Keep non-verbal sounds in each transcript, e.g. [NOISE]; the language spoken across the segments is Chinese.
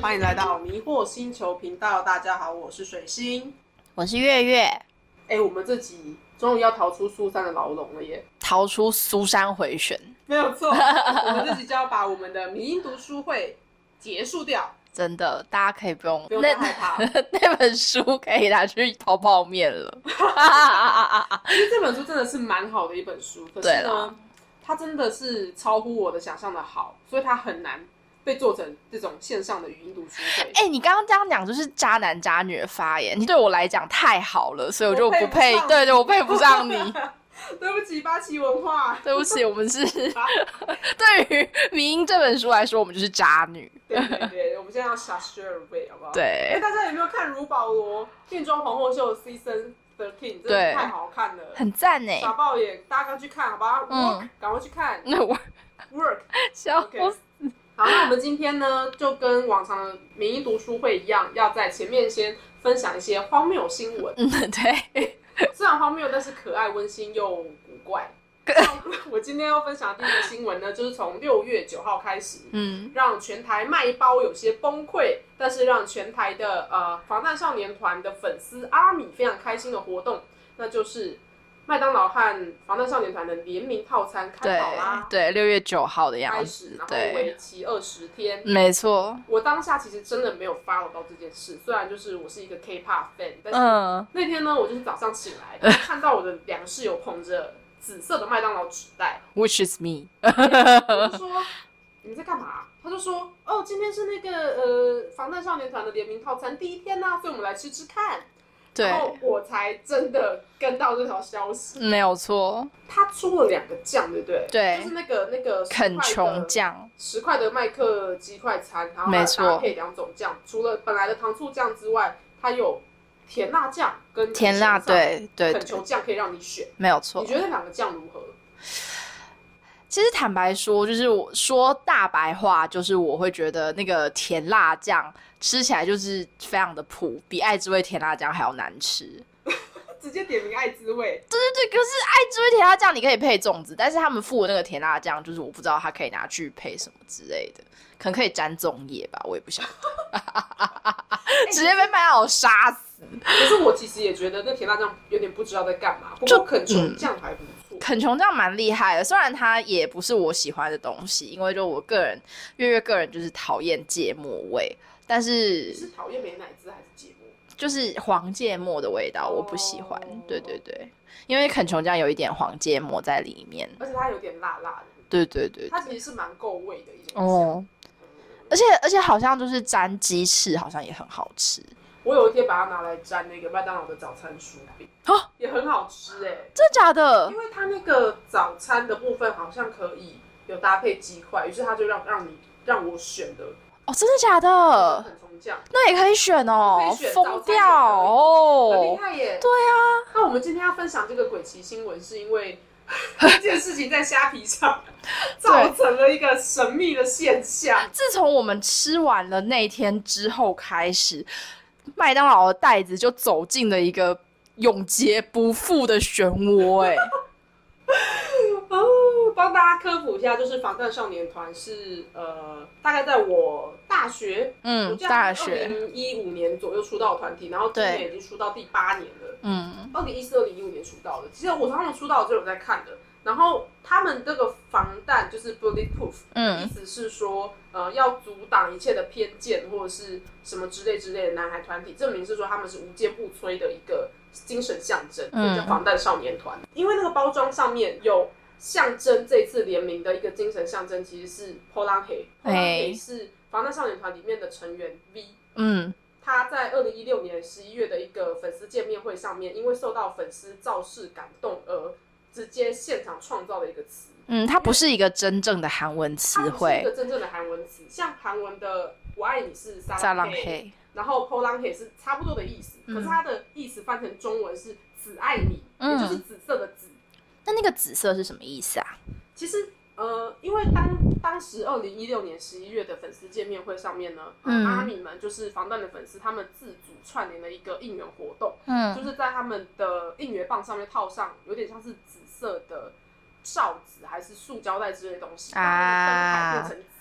欢迎来到迷惑星球频道，大家好，我是水星。我是月月，哎，我们这集终于要逃出苏珊的牢笼了耶！逃出苏珊回旋，没有错，我们这集就要把我们的民音读书会结束掉。真的，大家可以不用不用太害怕 [LAUGHS] 那本书可以拿去泡泡面了。[LAUGHS] 其实这本书真的是蛮好的一本书，可是对呢啦，它真的是超乎我的想象的好，所以它很难被做成这种线上的语音读书会。哎、你刚刚这样讲就是渣男渣女的发言，你对我来讲太好了，所以我就不配，不对对，我配不上你。[LAUGHS] [LAUGHS] 对不起，八旗文化。对不起，我们是 [LAUGHS] [LAUGHS] 对于《迷音》这本书来说，我们就是渣女。对对对，我们现在要 shut your way 好不好？对哎，对，大家有没有看如保罗变装皇后秀 Season Thirteen？真的对太好看了，很赞呢。傻爆眼，大家赶快去看，好吧嗯赶快去看那我 Work。笑 OK 好，那我们今天呢，就跟往常的民意读书会一样，要在前面先分享一些荒谬新闻。嗯，对，[LAUGHS] 虽然荒谬，但是可爱、温馨又古怪。我今天要分享的第一个新闻呢，就是从六月九号开始，嗯，让全台卖包有些崩溃，但是让全台的呃防弹少年团的粉丝阿米非常开心的活动，那就是麦当劳和防弹少年团的联名套餐开对跑啦，对，六月九号的开样始，子然，后对，为期二十天。没错，我当下其实真的没有 follow 到这件事，虽然就是我是一个 K-pop fan，但是嗯，那天呢，我就是早上醒来，[LAUGHS] 看到我的两个室友捧着紫色的麦当劳纸袋，Which is me？我就说你们在干嘛？他就说哦，今天是那个呃防弹少年团的联名套餐第一天呐、所以我们来吃吃看。对，然后我才真的跟到这条消息。没有错，他出了两个酱，对不对？对就是那个那个肯琼酱。十块的麦克鸡快餐，然后没错搭配两种酱，除了本来的糖醋酱之外，它有甜辣酱跟甜辣，对对肯琼酱可以让你选。没有错你。觉得两个酱如何？其实坦白说，就是我说大白话，就是我会觉得那个甜辣酱吃起来就是非常的普，比爱之味甜辣酱还要难吃。[LAUGHS] 直接点名爱滋味，对对对，可是爱滋味甜辣酱你可以配粽子，但是他们附的那个甜辣酱，就是我不知道它可以拿去配什么之类的，可能可以沾粽叶吧，我也不晓得。[LAUGHS] 直接被麦当劳杀死。可是我其实也觉得那甜辣酱有点不知道在干嘛。不就过肯琼酱还不错。肯琼酱蛮厉害的，虽然它也不是我喜欢的东西，因为就我个人，月月个人就是讨厌芥末味，但是是讨厌美乃滋还是芥末？就是黄芥末的味道我不喜欢。哦对对对，因为肯琼酱有一点黄芥末在里面。而且它有点辣辣的，对对对，它其实是蛮够味的一种酱。哦，而且而且好像就是沾鸡翅，好像也很好吃。我有一天把它拿来沾那个麦当劳的早餐薯饼，哦也很好吃哎、真的假的因？为它那个早餐的部分好像可以有搭配鸡块，于是他就让让你让我选的哦，真的假的？那也可以选哦疯掉哦很厉哦！害耶。对啊，那我们今天要分享这个鬼奇新闻，是因为 [LAUGHS] 这件事情在虾皮上 [LAUGHS] 造成了一个神秘的现象。自从我们吃完了那天之后开始，麦当劳的袋子就走进了一个永劫不复的漩涡。哎，[LAUGHS] 哦，帮大家科普一下，就是防弹少年团是呃，大概在我大学，我嗯，大学二零一五年左右出道的团体，然后今年已经出道第八年了。嗯，二零一四、二零一五年出道的，其实我他们出道就有在看的。然后他们这个防弹就是 bulletproof，嗯意思是说，呃，要阻挡一切的偏见或者是什么之类之类的男孩团体，证明是说他们是无坚不摧的一个精神象征，叫嗯防弹少年团。因为那个包装上面有象征这次联名的一个精神象征，其实是 Polan He，Polan 哎。He 是防弹少年团里面的成员 V。嗯，他在二零一六年十一月的一个粉丝见面会上面，因为受到粉丝造势感动而直接现场创造了一个词。嗯，它不是一个真正的韩文词汇。是一个，真正的韩文词，像韩文的“我爱你”是撒撒浪嘿，然后 p o l a n he 是差不多的意思，嗯可是它的意思翻成中文是“只爱你”，嗯也就是紫色的紫。那那个紫色是什么意思啊？其实，呃，呃，因为当当时二零一六年十一月的粉丝见面会上面呢，呃嗯。阿米们就是防弹的粉丝，他们自主串联了一个应援活动，嗯。就嗯，是在他们的应援棒上面套上有点像是紫色的罩子还是塑胶袋之类的东西，让他们的灯牌变成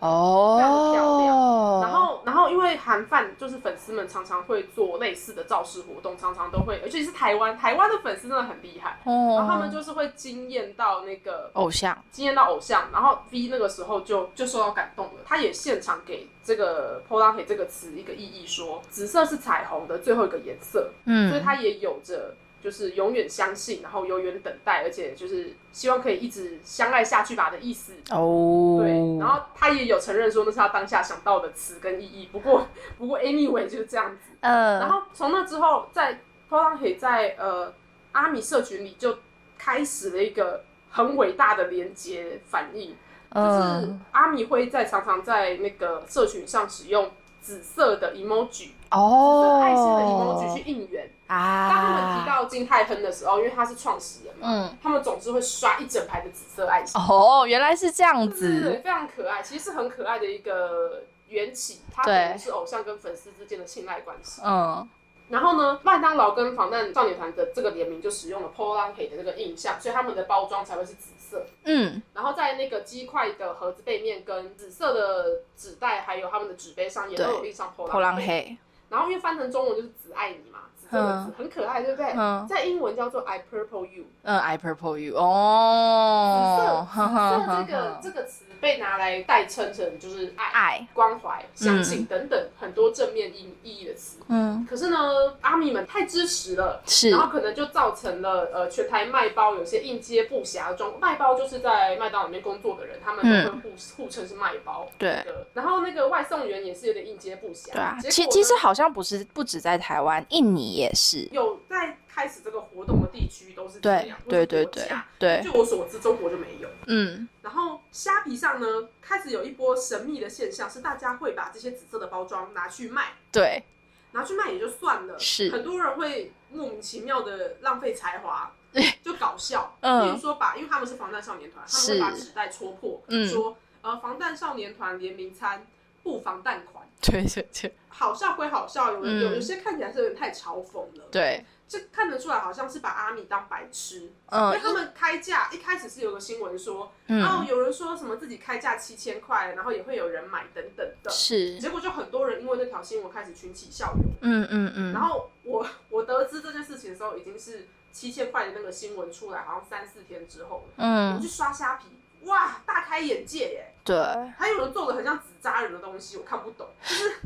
哦，然后，然后因为韩范就是粉丝们常常会做类似的造势活动，常常都会，而且是台湾，台湾的粉丝真的很厉害，哦，然后他们就是会惊艳到那个偶像，惊艳到偶像，然后 V 那个时候就就受到感动了，他也现场给这个 p o l a n 这个词一个意义说，紫色是彩虹的最后一个颜色，嗯。所以嗯，它也有着就是永远相信，然后永远等待，而且就是希望可以一直相爱下去吧的意思。哦，对，然后他也有承认说那是他当下想到的词跟意义，不过 [LAUGHS] 不过 anyway 就是这样子。嗯，然后从那之后，在 p o l a n 在呃阿米社群里就开始了一个很伟大的连接反应，就是嗯，阿米会在常常在那个社群上使用紫色的 emoji，哦，爱心的 emoji 去应援。啊，当他们提到金泰亨的时候，因为他是创始人嘛，嗯，他们总是会刷一整排的紫色爱心，哦，原来是这样子，非常可爱，其实是很可爱的一个缘起，它可能是偶像跟粉丝之间的信赖关系。嗯，然后呢，麦当劳跟防弹少年团的这个联名就使用了 p o l a n k 的这个印象，所以他们的包装才会是紫色。嗯，然后在那个鸡块的盒子背面跟紫色的纸袋，还有他们的纸杯上也都有印上 p o 破 l a 浪 n k 黑，然后因为翻成中文就是“只爱你”嘛，紫色的紫很可爱，对不对？嗯在英文叫做 “I purple you”。嗯，I purple you，哦，紫色这个 [LAUGHS] 这个词被拿来代称成就是爱、爱，关怀、相信等等很多正面意意义的词。嗯，可是呢，阿米们太支持了，是然，后可能就造成了呃全台卖包有些应接不暇的状况。卖包就是在麦当劳里面工作的人，他们都会互、互称是卖包。对。的，然后那个外送员也是有点应接不暇。对啊，其其实好像不是不止在台湾，印尼也是。有在开始这个活动的地区都是这样，对对对对，据我所知，中国就没有。嗯，然后虾皮上呢，开始有一波神秘的现象，是大家会把这些紫色的包装拿去卖，对，拿去卖也就算了，是。很多人会莫名其妙的浪费才华，[LAUGHS] 就搞笑，嗯。比如说把，因为他们是防弹少年团，他们会把纸袋戳破，嗯。说呃防弹少年团联名餐不防弹款，[LAUGHS] 对对对。好笑归好笑，有嗯有有些看起来是有点太嘲讽了，，对，这看得出来好像是把阿米当白痴，因为嗯他们开价一开始是有个新闻说，哦，嗯，有人说什么自己开价七千块，然后也会有人买等等的，是，结果就很多人因为那条新闻开始群起效尤。嗯嗯嗯，然后我我得知这件事情的时候，已经是七千块的那个新闻出来，好像三四天之后了。我嗯去刷虾皮，哇，大开眼界耶！对，还有人做的很像纸扎人的东西，我看不懂，就是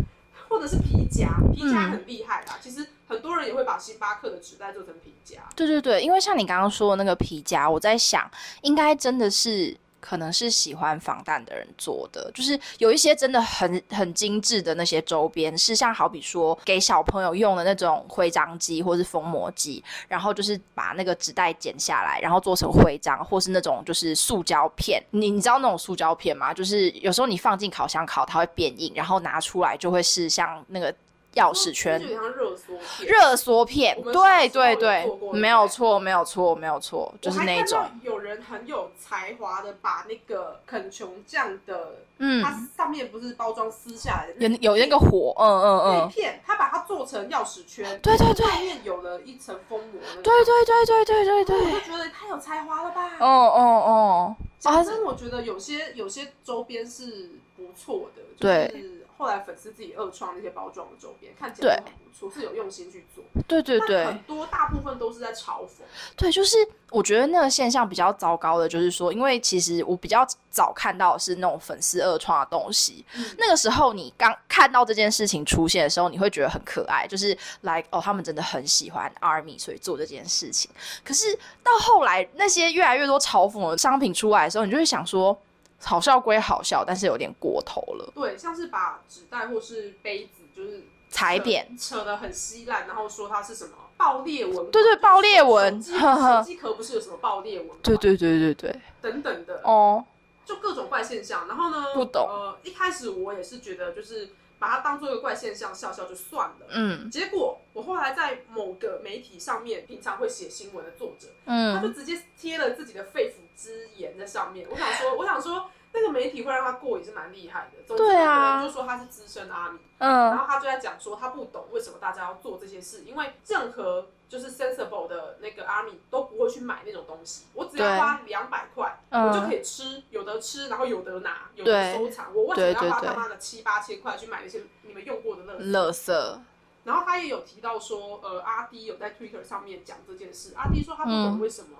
或者是皮夹，皮夹很厉害啦。其实很多人也会把星巴克的纸袋做成皮夹。对对对，因为像你刚刚说的那个皮夹，我在想，应该真的是。可能是喜欢防弹的人做的，就是有一些真的很很精致的那些周边，是像好比说给小朋友用的那种徽章机或是封膜机，然后就是把那个纸袋剪下来，然后做成徽章，或是那种就是塑胶片。你你知道那种塑胶片吗？就是有时候你放进烤箱烤，它会变硬，然后拿出来就会是像那个钥匙圈。就像热缩片。热缩片对对对，没有错，没有错，没有错，就是那种。有人很有才华的把那个肯琼酱的，嗯，它上面不是包装撕下来的有有那个火，嗯嗯嗯，那片，他把它做成钥匙圈，对对对。外面有了一层封膜。对对对对对对我对，就觉得太有才华了吧。哦哦哦，反正，我觉得有些有些周边是不错的，就对。是后来粉丝自己二创那些包装的周边，看起来都很不错，是有用心去做。对对对很多大部分都是在嘲讽。对，就是我觉得那个现象比较糟糕的，就是说，因为其实我比较早看到的是那种粉丝二创的东西，嗯那个时候你刚看到这件事情出现的时候，你会觉得很可爱，就是 like 哦，他们真的很喜欢 ARMY，所以做这件事情。可是到后来那些越来越多嘲讽的商品出来的时候，你就会想说，好笑归好笑，但是有点过头了。对，像是把纸袋或是杯子，就是踩扁扯扯的很稀烂，然后说它是什么爆裂纹，对对爆裂纹手机壳不是有什么爆裂纹嘛，对对对对对，等等的，哦，就各种怪现象。然后呢，不懂。呃，一开始我也是觉得，就是把它当做一个怪现象笑笑就算了。嗯。结果我后来在某个媒体上面，平常会写新闻的作者，嗯。他就嗯，直接贴了自己的肺腑之言在上面。我想说，我想说，那个媒体会让他过也是蛮厉害的。总之，对啊就说他是资深阿米，嗯然嗯后他就在讲说他不懂为什么大家要做这些事，因为任何就是 sensible 的那个阿米都不会去买那种东西。我只要对花两百块，我就可嗯，以吃，有得吃，然后有得拿，有得对收藏。我为什么要花他妈的七八千块去买那些你们用过的乐乐色，然后他也有提到说，呃，阿迪有在 Twitter 上面讲这件事。阿迪说他不懂嗯为什么，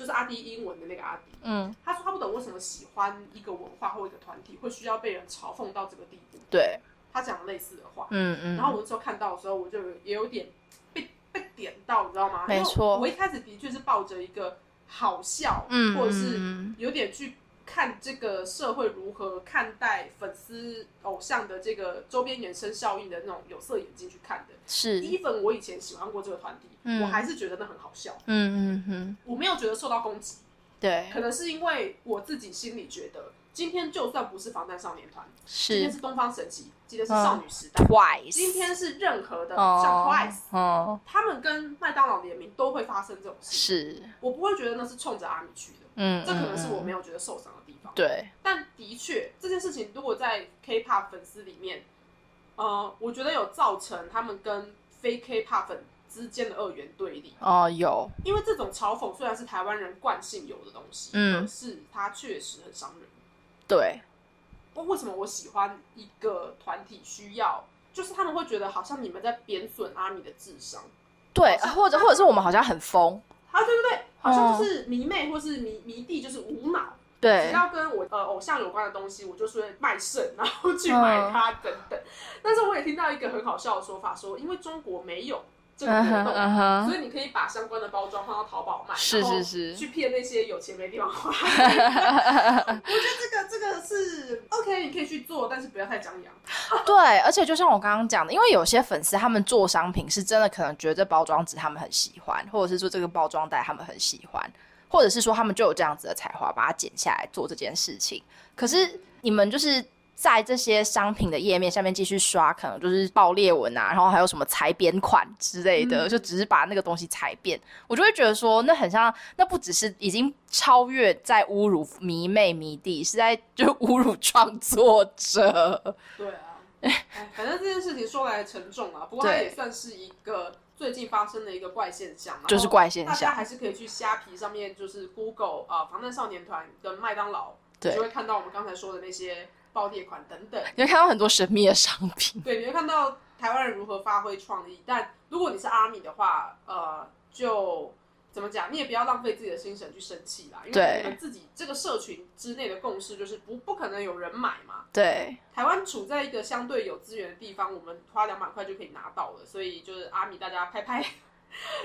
就是阿迪英文的那个阿迪，嗯，他说他不懂为什么喜欢一个文化或一个团体会需要被人嘲讽到这个地步。对，他讲类似的话，嗯嗯，然后我那时候看到的时候，我就也有点被被点到，你知道吗？没错我一开始的确是抱着一个好笑，嗯，或者是嗯有点去看这个社会如何看待粉丝偶像的这个周边衍生效应的那种有色眼镜去看的。是，even 我以前喜欢过这个团体，嗯。我还是觉得那很好笑，嗯嗯嗯，我没有觉得受到攻击，对，可能是因为我自己心里觉得，今天就算不是防弹少年团，今天是是东方神起，今天是少女时代，twice，今天是任何的哦像 Twice，哦，他们跟麦当劳联名都会发生这种事，是，我不会觉得那是冲着阿米去的，嗯，这可能是我嗯。没有觉得受伤方。对，但的确，这件事情如果在 K-pop 粉丝里面，呃，我觉得有造成他们跟非 K-pop 粉之间的二元对立。哦，有，因为这种嘲讽虽然是台湾人惯性有的东西，嗯。可是它确实很伤人。对，为为什么我喜欢一个团体需要，就是他们会觉得好像你们在贬损阿米的智商，对，或者或者是我们好像很疯，啊，对对对，好像就是迷妹或是迷迷弟，就是无脑，只，要跟我呃偶像有关的东西，我就是会卖肾，然后去买它等等。但是我也听到一个很好笑的说法，说因为中国没有这个活动，所以你可以把相关的包装放到淘宝卖，是是是去骗那些有钱没地方花。[LAUGHS] 我觉得这个这个是 OK，你可以去做，但是不要太张扬。对，而且就像我刚刚讲的，因为有些粉丝他们做商品是真的可能觉得这包装纸他们很喜欢，或者是说这个包装袋他们很喜欢，或者是说他们就有这样子的才华，把它剪下来做这件事情。可是你们就是在这些商品的页面下面继续刷，可能就是爆裂纹啊，然后还有什么裁边款之类的，嗯就只是把那个东西裁变，我就会觉得说，那很像，那不只是已经超越在侮辱迷妹迷弟，是在就侮辱创作者。对啊，哎，反正这件事情说来沉重啊，不过它也算是一个最近发生的一个怪现象，就是怪现象大家还是可以去虾皮上面，就是 Google 啊、防弹少年团跟麦当劳，对你就会看到我们刚才说的那些爆裂款等等。你会看到很多神秘的商品。对，你会看到台湾人如何发挥创意。但如果你是阿米的话，呃，就怎么讲，你也不要浪费自己的心神去生气啦，因为对。你们自己这个社群之内的共识就是不不可能有人买嘛。对，台湾处在一个相对有资源的地方，我们花两百块就可以拿到了，所以就是阿米，大家拍拍，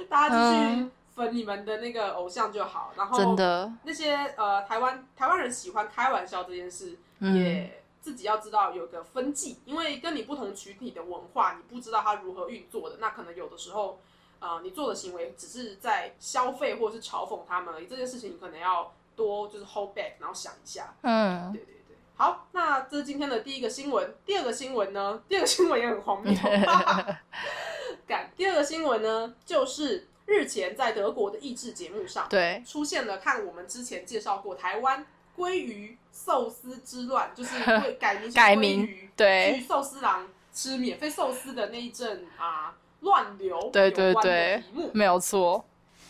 大家继续嗯。粉你们的那个偶像就好。然后真的，那些呃台湾台湾人喜欢开玩笑这件事，嗯，也自己要知道有个分际，因为跟你不同群体的文化，你不知道它如何运作的，那可能有的时候，呃，你做的行为只是在消费或者是嘲讽他们而已。这件事情你可能要多就是 hold back，然后想一下。嗯，对对对，好，那这是今天的第一个新闻。第二个新闻呢，第二个新闻也很荒谬。[LAUGHS] 干，第二个新闻呢，就是日前在德国的益智节目上，对，出现了看我们之前介绍过台湾鲑鱼寿司之乱，就是 [LAUGHS] 会改名改名鱼，对去寿司郎吃免费寿司的那一阵啊乱流对对对。没有错，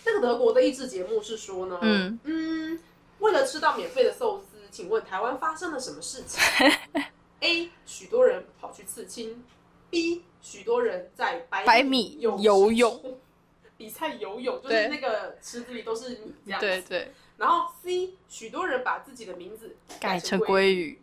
这个德国的益智节目是说呢，嗯嗯，为了吃到免费的寿司，请问台湾发生了什么事情？[LAUGHS] A. 许多人跑去刺青；B. 许多人在百百米游泳，[LAUGHS] 比赛游泳，就是那个池子里都是米这样子。对对，然后 C，许多人把自己的名字改成鲑鲑鱼，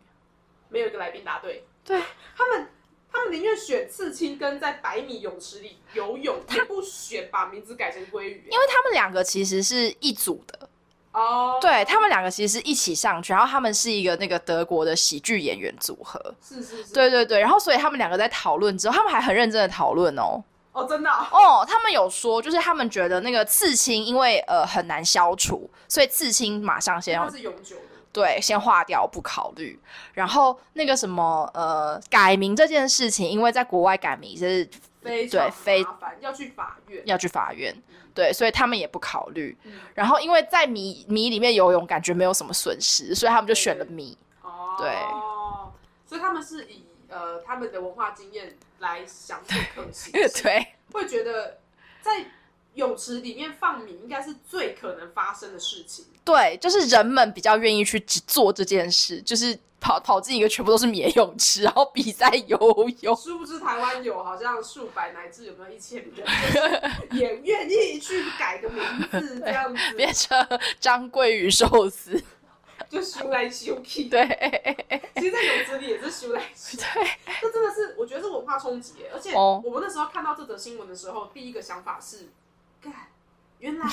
没有一个来宾答对。对，[LAUGHS] 他们他们宁愿选刺青跟在百米泳池里游泳，也不选把名字改成鲑鱼。因为他们两个其实是一组的，哦，对他们两个其实是一起上去，然后他们是一个那个德国的喜剧演员组合，是是是，对对对，然后所以他们两个在讨论之后，他们还很认真的讨论哦，哦，真的啊、哦，他们有说，就是他们觉得那个刺青因为呃很难消除，所以刺青马上先要它是永久的。对，先划掉不考虑。然后那个什么呃，改名这件事情，因为在国外改名是非常对非麻烦，要去法院。要去法院，对，所以他们也不考虑。嗯然后因为在米米里面游泳，感觉没有什么损失，所以他们就选了米。哦，对，所以他们是以呃他们的文化经验来想这可行性，对，会觉得在泳池里面放米应该是最可能发生的事情。对，就是人们比较愿意去只做这件事，就是跑跑进一个全部都是棉泳池，然后比赛游泳。殊不知台湾有好像数百乃至有没有一千人，也愿意去改个名字 [LAUGHS] 这样子，变成张桂宇寿司，[LAUGHS] 就修来修去。对，其实，在泳池里也是修来修去。对，这真的是我觉得是文化冲击，而且哦我们那时候看到这则新闻的时候，第一个想法是，干，原来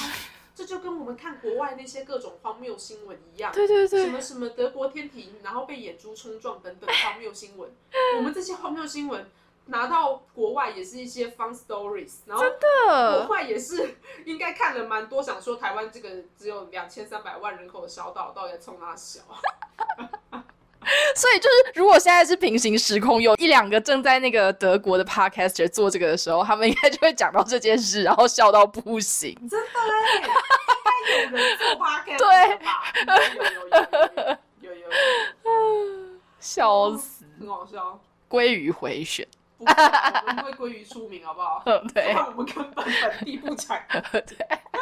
这就跟我们看国外那些各种荒谬新闻一样，对对对，什么什么德国天体，然后被野猪冲撞等等 [LAUGHS] 荒谬新闻。我们这些荒谬新闻拿到国外也是一些 fun stories，然后国的，外也是应该看了蛮多，想说台湾这个只有两千三百万人口的小岛，到底在冲哪小？[LAUGHS] [LAUGHS] 所以就是，如果现在是平行时空，有一两个正在那个德国的 podcaster 做这个的时候，他们应该就会讲到这件事，然后笑到不行。真的嘞，应该有人做 [LAUGHS] podcast 对。有有有有有有有，[LAUGHS] 笑死，很好笑。鲑鱼回旋，不 [LAUGHS] 我们会归于出名，好不好？嗯，对但我们根本本地不产。[LAUGHS] 对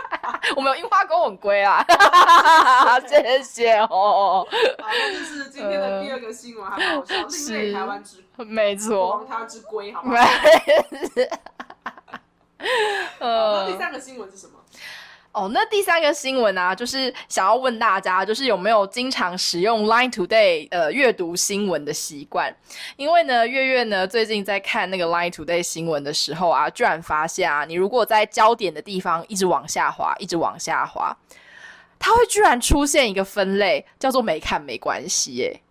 [LAUGHS] 我们有樱花公吻龟啊，谢谢哦，好，那就是今天的第二个新闻，还蛮好笑，另类台湾之没错王，台湾之龟，好吗？没，好那第呃，三个新闻是什么？哦，那第三个新闻啊，就是想要问大家，就是有没有经常使用 Line Today 呃阅读新闻的习惯？因为呢，月月呢最近在看那个 Line Today 新闻的时候啊，居然发现啊，你如果在焦点的地方一直往下滑，一直往下滑，它会居然出现一个分类，叫做没看没关系耶。[LAUGHS]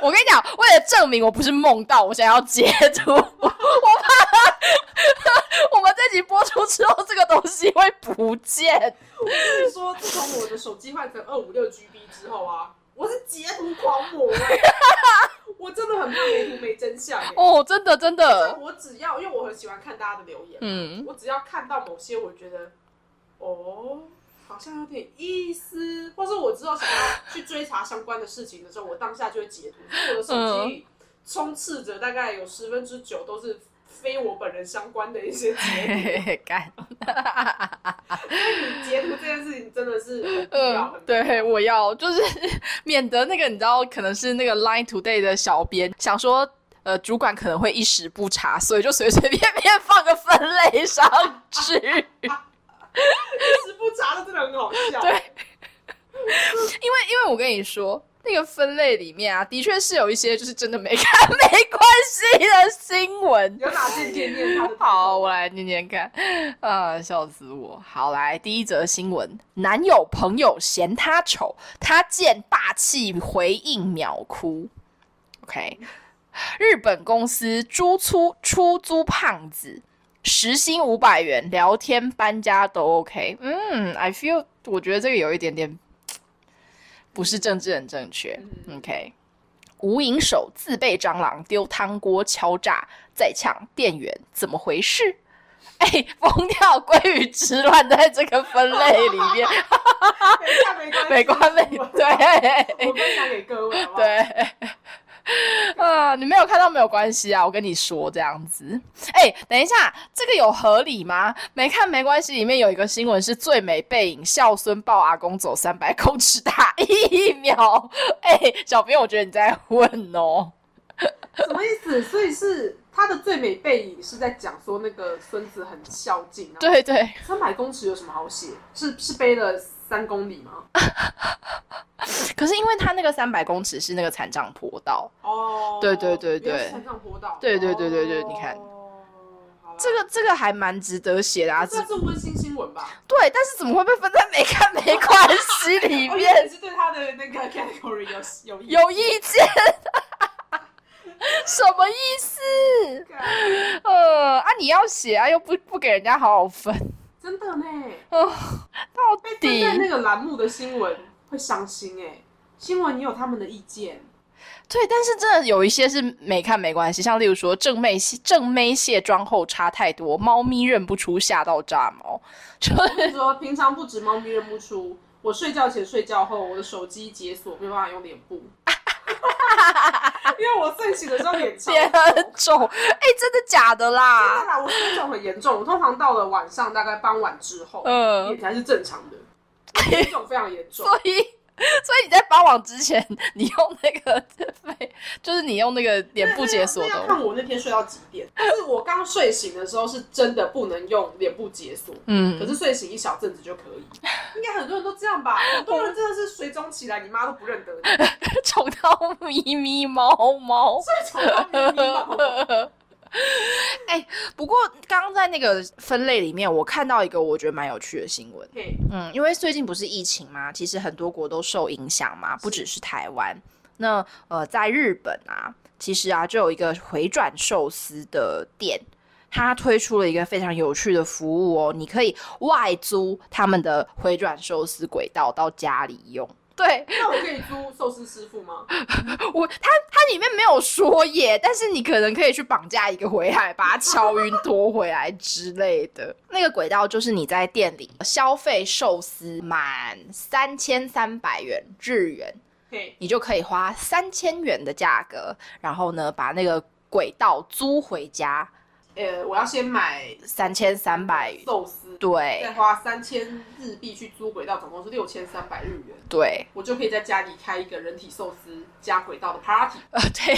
我跟你讲，为了证明我不是梦到，我想要截图，[LAUGHS] 我怕 [LAUGHS] 我们这集播出之后，这个东西会不见。我跟你说，自从我的手机换成二五六 GB 之后啊，我是截图狂魔哎、[LAUGHS] 我真的很怕没图没真相、欸。哦，真的真的，我只要，因为我很喜欢看大家的留言，嗯，我只要看到某些我觉得，哦，好像有点意思，或是我知道想要去追查相关的事情的时候，我当下就会截图，所以我的手机充斥着大概有十分之九都是非我本人相关的一些截嘿嘿嘿干，图，所以你截图这件事情真的是很必要，嗯很，必要对，我要就是免得那个你知道，可能是那个 Line Today 的小编想说。呃，主管可能会一时不察，所以就随随便便放个分类上去。[LAUGHS] 一时不察的真的很好笑。对因为因为我跟你说，那个分类里面啊，的确是有一些就是真的没看 [LAUGHS] 没关系的新闻。有哪些念念他的？[LAUGHS] 好，我来念念看，啊，笑死我！好，来第一则新闻：男友朋友嫌他丑，他见霸气回应秒哭。OK，日本公司租出出租胖子，时薪五百元，聊天搬家都 OK。嗯，I feel，我觉得这个有一点点不是政治很正确。嗯 OK，无影手自备蟑螂，丢汤锅敲诈，再抢店员，怎么回事？[LAUGHS] 哎，疯掉鲑鱼之乱在这个分类里面，[LAUGHS] 没关系，没对我分享给各位，好好？对。[LAUGHS] 啊，你没有看到没有关系啊，我跟你说这样子。哎、等一下，这个有合理吗？没看没关系，里面有一个新闻是最美背影，孝孙抱阿公走三百公尺打疫苗。[LAUGHS] 哎、小编，我觉得你在混哦。什么意思？所以是他的最美背影是在讲说那个孙子很孝敬啊。，对对，三百公尺有什么好写？是是背了三公里吗？[LAUGHS] 可是因为他那个三百公尺是那个残障坡道，哦，对对对对原来是山上坡道。对对对对对你看这个这个还蛮值得写的啊。这是温馨新闻吧？对，但是怎么会被分在没看没关系里哦面？[LAUGHS] 你是对他的那个 category 有有意有意见？[LAUGHS] 什么意思？干呃啊，你要写啊，又不不给人家好好分。真的呢。哦，到底在那个栏目的新闻会伤心哎、新闻也有他们的意见，对，但是真的有一些是没看没关系，像例如说正妹正妹卸妆后差太多，猫咪认不出，吓到炸毛，就就是说平常不止猫咪认不出，我睡觉前、睡觉后，我的手机解锁没有办法用脸部，[LAUGHS] 因为我睡醒的时候脸超脸很肿，哎、真的假的啦？真啦？的啦，我水肿很严重，我通常到了晚上大概傍晚之后，嗯。脸才是正常的，[LAUGHS] 水肿非常严重。所以，[LAUGHS] 所以你在发网之前，你用那个就是你用那个脸部解锁的，看我那天睡到几点。但是我刚睡醒的时候是真的不能用脸部解锁，嗯可嗯，是睡醒一小阵子就可以。应该很多人都这样吧？[LAUGHS] 很多人真的是水肿起来，你妈都不认得你，[LAUGHS] 宠到咪咪猫猫。睡肿到咪咪毛。[LAUGHS] 哎、不过刚刚在那个分类里面，我看到一个我觉得蛮有趣的新闻。嘿，嗯，因为最近不是疫情嘛，其实很多国都受影响嘛，不只是台湾。那呃，在日本啊，其实啊，就有一个回转寿司的店，它推出了一个非常有趣的服务哦，你可以外租他们的回转寿司轨道到家里用。对那我可以租寿司师傅吗？[LAUGHS] 我，它它里面没有说耶，但是你可能可以去绑架一个回来，把它敲晕拖回来之类的。那个轨道就是你在店里消费寿司满三千三百元日元，嘿，你就可以花三千元的价格，然后呢把那个轨道租回家，呃，我要先买三千三百。寿司，对再花三千日币去租轨道，总共是六千三百日元，对，我就可以在家里开一个人体寿司加轨道的 party。呃对，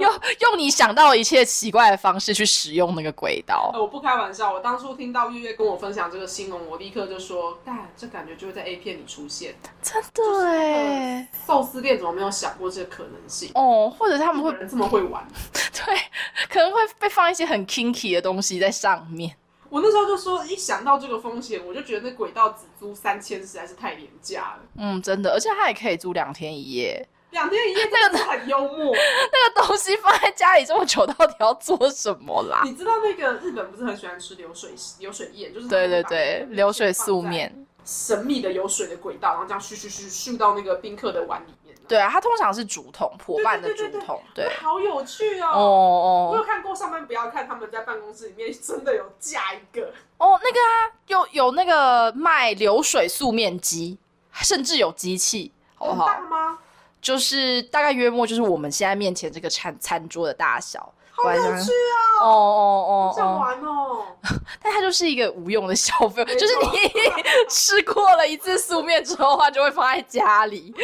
用用你想到一切奇怪的方式去使用那个轨道。呃，我不开玩笑，我当初听到月月跟我分享这个新闻，我立刻就说，但，这感觉就会在 A 片里出现。真的哎，寿司店怎么没有想过这个可能性？哦，或者他们会这么会玩，[LAUGHS] [LAUGHS] 对，可能会被放一些很 kinky 的东西在上面。我那时候就说，一想到这个风险，我就觉得那轨道只租三千实在是太廉价了。嗯，真的，而且它也可以租两天一夜。两天一夜真的很幽默。[LAUGHS] 那个东西放在家里这么久，到底要做什么啦？你知道那个日本不是很喜欢吃流水流水宴，就是对对对，流水素面。神秘的有水的轨道，然后这样咻咻咻咻到那个宾客的碗里面。对啊，它通常是竹筒，破半的竹筒。对，好有趣哦哦哦！我哦有看过上班不要看，他们在办公室里面真的有架一个，哦，那个啊，有有那个卖流水素面机，甚至有机器，好不很好？大吗？就是大概约莫就是我们现在面前这个餐餐桌的大小。好有趣哦哦！哦哦想哦，玩哦！[LAUGHS] 但它就是一个无用的消费，就是你 [LAUGHS] 吃过了一次素面之后，它就会放在家里。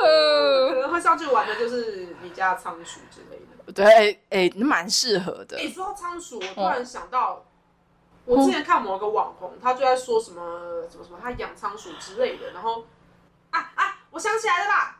呃，可能会上去玩的就是你家的仓鼠之类的。对，哎、那蛮适合的哎、。说到仓鼠，我突嗯然想到，我之前看某个网红，他就在说什么什么什么，他养仓鼠之类的，然后啊啊，我想起来了啦，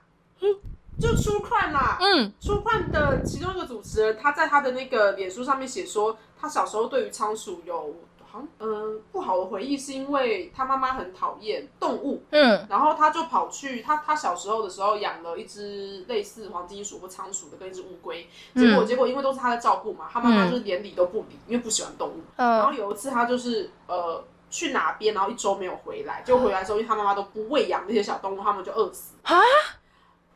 就 True Crime 啦。嗯，True Crime 的其中一个主持人，他在他的那个脸书上面写说，他小时候对于仓鼠有好像嗯、呃不好的回忆，是因为他妈妈很讨厌动物，嗯。然后他就跑去他他小时候的时候养了一只类似黄金鼠或仓鼠的跟一只乌龟，结果、嗯结果因为都是他在照顾嘛，他妈妈就是连理都不理，因为不喜欢动物。然后嗯有一次他就是呃去哪边，然后一周没有回来，就回来之后，因为他妈妈都不喂养那些小动物，他们就饿死。啊。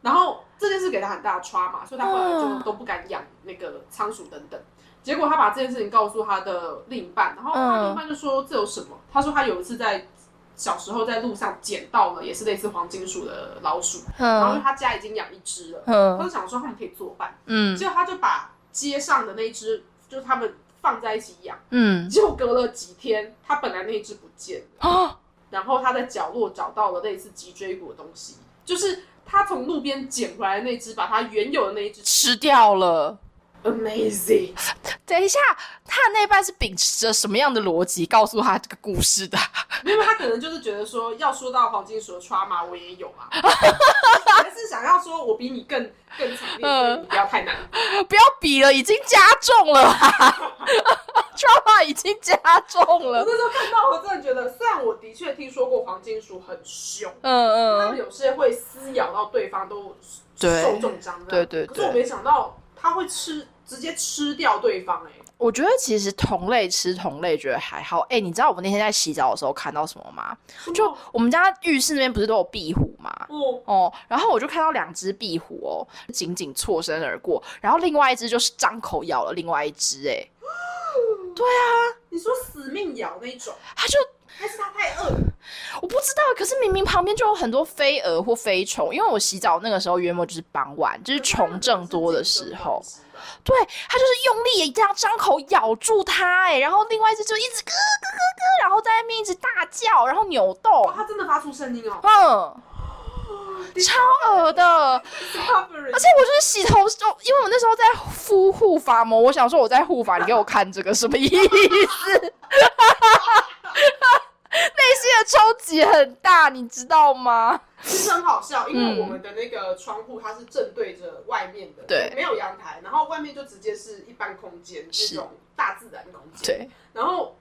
然后这件事给他很大的 trauma，所以他后来就嗯都不敢养那个仓鼠等等。结果他把这件事情告诉他的另一半，然后他另一半就说这有什么？他说他有一次在小时候在路上捡到了也是类似黄金鼠的老鼠，然后他家已经养一只了，他嗯就想说他们可以作伴，嗯结果他就把街上的那只就是他们放在一起养。嗯结果隔了几天，他本来那一只不见了，啊，然后他在角落找到了类似脊椎骨的东西，就是他从路边捡回来那只，把他原有的那一只吃掉了。amazing，等一下，他那一半是秉持着什么样的逻辑告诉他这个故事的？[LAUGHS] 因为他可能就是觉得说，要说到黄金鼠的 trauma，我也有啊，[LAUGHS] 还是想要说我比你更更惨烈，所以你不要太难。不要比了，已经加重了。[LAUGHS] 啦，drama 已经加重了。我了。那时候看到，我真的觉得，虽然我的确听说过黄金鼠很凶，嗯嗯，他们有些会撕咬到对方都对。受重伤的，对对对可是我没想到他会吃直接吃掉对方、哎，我觉得其实同类吃同类觉得还好。哎、你知道我那天在洗澡的时候看到什么吗？就我们家浴室那边不是都有壁虎吗？哦，哦，然后我就看到两只壁虎哦，紧紧错身而过，然后另外一只就是张口咬了另外一只，[GASPS] 哎，你说死命咬那种，它就还是它太饿？我不知道，可是明明旁边就有很多飞蛾或飞虫，因为我洗澡那个时候约莫就是傍晚，就是虫正多的时候，对，它就是用力这样张口咬住它，哎，然后另外一只就一直咯咯咯咯，然后在那边一直大叫，然后扭动哇，，它真的发出声音哦嗯，超恶的。而且我就是洗头，就因为我那时候在敷护发膜，我想说我在护发，你给我看这个什么意思？[LAUGHS] 内心的冲击很大，你知道吗？其实很好笑，因为嗯我们的那个窗户它是正对着外面的，对没有阳台，然后外面就直接是一般空间，是那种大自然空间。对，然后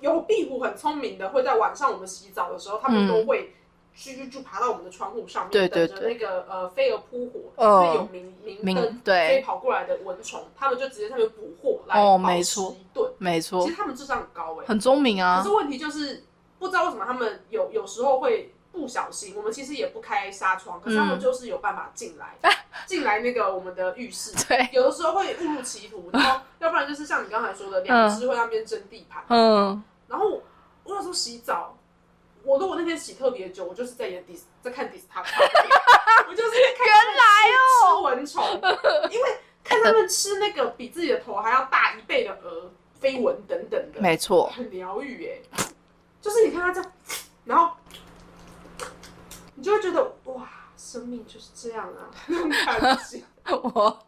有壁虎很聪明的，会在晚上我们洗澡的时候，他们嗯都会咻咻咻爬到我们的窗户上面，对对等着那个呃飞蛾扑火，嗯因为有明明对所以跑过来的蚊虫，他们就直接在那边捕获来哦没错一顿。没错其实，他们智商很高哎、很聪明啊可是。问题就是不知道为什么他们有有时候会不小心，我们其实也不开纱窗，可是他们嗯就是有办法进来，[LAUGHS] 进来那个我们的浴室。[LAUGHS] 对，有的时候会误入歧途，然后 [LAUGHS] 要不然就是像你刚才说的，两只会那边争地盘。嗯，然后我我有时候洗澡，我跟我那天洗特别久，我就是在演 dis 在看 dis 他 [LAUGHS] 我就是在看原来哦吃蚊虫，因为看他们吃那个比自己的头还要大一倍的蛾、飞蚊等等的，没错，很疗愈哎。就是你看他这样，然后你就会觉得哇，生命就是这样啊，那种感觉。[LAUGHS] 我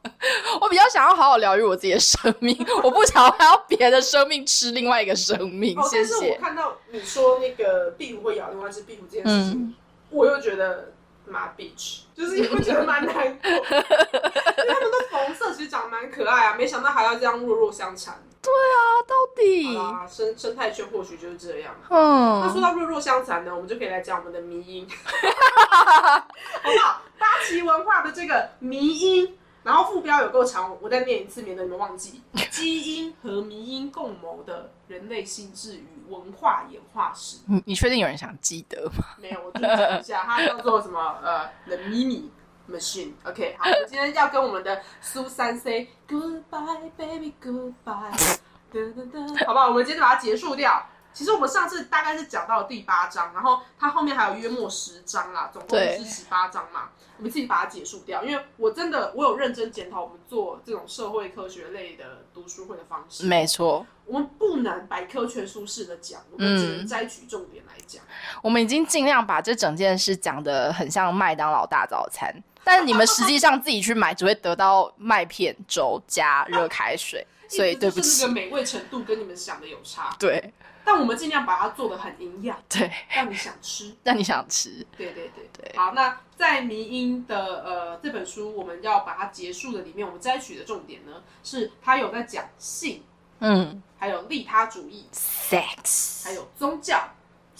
我比较想要好好疗愈我自己的生命，我不想要还要别的生命吃另外一个生命，哦，谢但是我谢。看到你说那个壁虎会咬另外一只壁虎这件事情，嗯我又觉得妈 bitch，就是也会觉得蛮难过，[LAUGHS] 因为他们都红色，其实长得蛮可爱啊，没想到还要这样弱弱相残。啊，到底，啊，生生态圈或许就是这样。那说嗯，到弱弱相残呢，我们就可以来讲我们的迷音，[LAUGHS] 好不好？八旗文化的这个迷音，然后副标有够长，我再念一次，免得你们忘记。[LAUGHS] 基因和迷音共谋的人类心智与文化演化史。你你确定有人想记得吗？没有，我就讲一下，它叫做什么？呃，The Mini Machine。OK，好，我们今天要跟我们的苏三 say goodbye, baby, goodbye。噔噔噔，好不好？我们今天就把它结束掉。其实我们上次大概是讲到了第八章，然后它后面还有约莫十章啦，总共是十八章嘛。我们自己把它结束掉，因为我真的我有认真检讨我们做这种社会科学类的读书会的方式。没错，我们不能百科全书式的讲，我们只能嗯摘取重点来讲。我们已经尽量把这整件事讲的很像麦当劳大早餐，[LAUGHS] 但是你们实际上自己去买，只会得到麦片粥加热开水，[LAUGHS] 所以对不起。就是那个，美味程度跟你们想的有差，对。但我们尽量把它做的很营养，对，让你想吃。[LAUGHS] 让你想吃，对对对对。好，那在迷音的呃这本书，我们要把它结束的里面，我们摘取的重点呢，是它有在讲性，嗯。还有利他主义，，sex，还有宗教，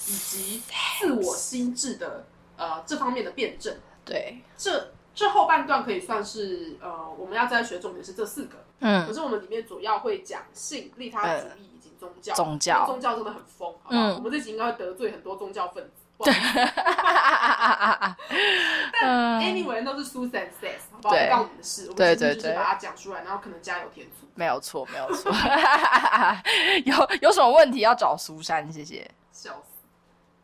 以及自我心智的呃这方面的辩证。对，这这后半段可以算是呃我们要再学重点是这四个，嗯可嗯，是我们里面主要会讲性、利他主义以及宗教。宗教宗教真的很疯，好不好？嗯我们这集应该会得罪很多宗教分子。[LAUGHS] 不好意思但 anyway 都是 Susan says，好不好？嗯对不干我们的事，我们对其实就是对对把它讲出来，然后可能加油添醋。没有错，没有错，[LAUGHS] 有有什么问题要找苏珊，谢谢。笑死。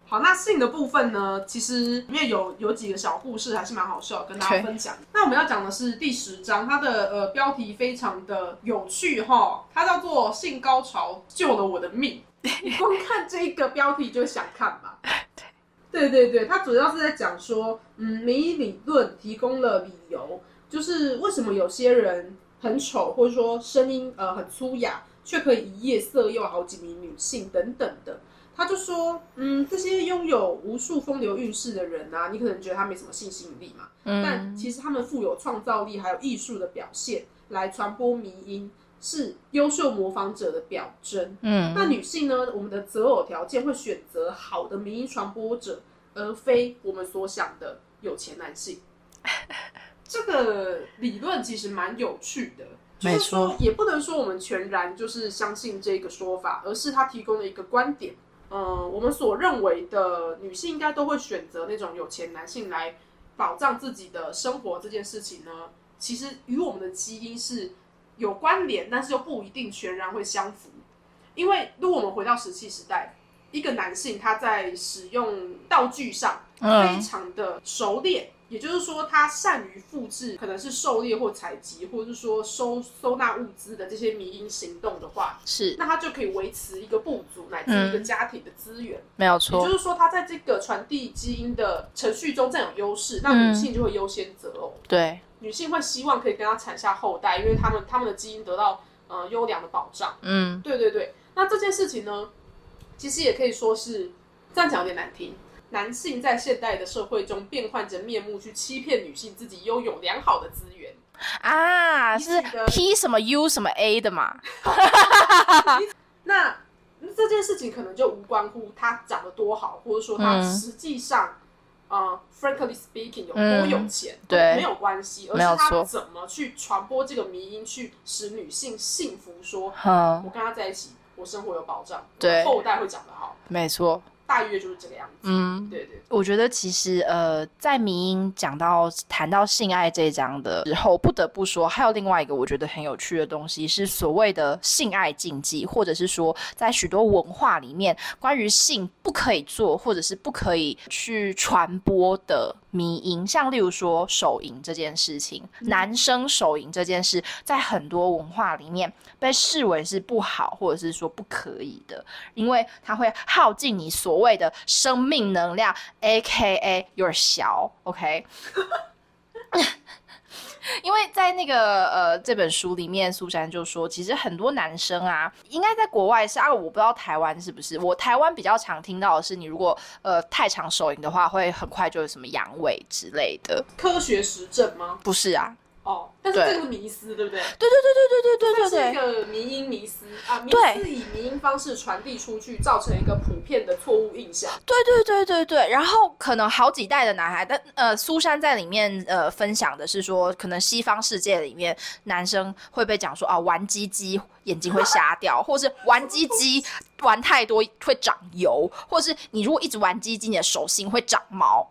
好，那性的部分呢，其实里面有有几个小故事，还是蛮好笑，跟大家分享。那我们要讲的是第十章，它的呃标题非常的有趣哈，它叫做“性高潮救了我的命 [LAUGHS] ”。你光看这一个标题就想看嘛？[LAUGHS] 对对对，它主要是在讲说，嗯，民意理论提供了理由，就是为什么有些人很丑，或者说声音呃很粗哑，却可以一夜色诱好几名女性等等的。他就说，嗯，这些拥有无数风流韵事的人啊，你可能觉得他没什么性吸引力嘛，但嗯，其实他们富有创造力，还有艺术的表现，来传播迷音，是优秀模仿者的表征。嗯，那女性呢？我们的择偶条件会选择好的迷音传播者，而非我们所想的有钱男性。[LAUGHS] 这个理论其实蛮有趣的，就是没错说，也不能说我们全然就是相信这个说法，而是他提供了一个观点。嗯，我们所认为的女性应该都会选择那种有钱男性来保障自己的生活这件事情呢，其实与我们的基因是有关联，但是又不一定全然会相符。因为如果我们回到石器时代，一个男性他在使用道具上非嗯，常的熟练，也就是说，他善于复制可能是狩猎或采集，或者是说收收纳物资的这些迷因行动的话，是那他就可以维持一个部族乃至一个家庭的资源。也没有错也就，是说，他在这个传递基因的程序中占有优势，那嗯女性就会优先择偶。对，女性会希望可以跟他产下后代，因为他们他们的基因得到呃优良的保障。嗯，对对对，那这件事情呢，其实也可以说是这样讲有点难听。男性在现代的社会中变换着面目去欺骗女性自己拥有良好的资源，啊，是 P 什么 U 什么 A 的嘛？[LAUGHS] 那这件事情可能就无关乎他长得多好，或者说他嗯实际上，呃，frankly speaking 有多嗯有钱，对没有关系，而是他怎么去传播这个迷因，去使女性幸福说，嗯，我跟他在一起，我生活有保障，对后代会长得好，没错，大约就是这个样子。嗯。对对，我觉得其实呃，在迷音讲到谈到性爱这一章的时候，不得不说，还有另外一个我觉得很有趣的东西，是所谓的性爱禁忌，或者是说，在许多文化里面，关于性不可以做，或者是不可以去传播的迷音，像例如说手淫这件事情，男生手淫这件事，在很多文化里面被视为是不好，或者是说不可以的，因为它会耗尽你所谓的生命能量，A K A your 小，OK。[LAUGHS] 因为在那个呃这本书里面，苏珊就说，其实很多男生啊，应该在国外是啊，我不知道台湾是不是。我台湾比较常听到的是，你如果呃太长手淫的话，会很快就有什么阳痿之类的。科学实证吗？不是啊？哦，但是这个迷思，对不对？对对对对对对对这是一。个迷因迷思啊，迷对思以迷因方式传递出去，造成一个普遍的错误印象。对对对对对，然后可能好几代的男孩，但呃，苏珊在里面呃分享的是说，可能西方世界里面男生会被讲说啊，玩鸡鸡眼睛会瞎掉，[LAUGHS] 或是玩鸡鸡玩太多会长油，或是你如果一直玩鸡鸡，你的手心会长毛。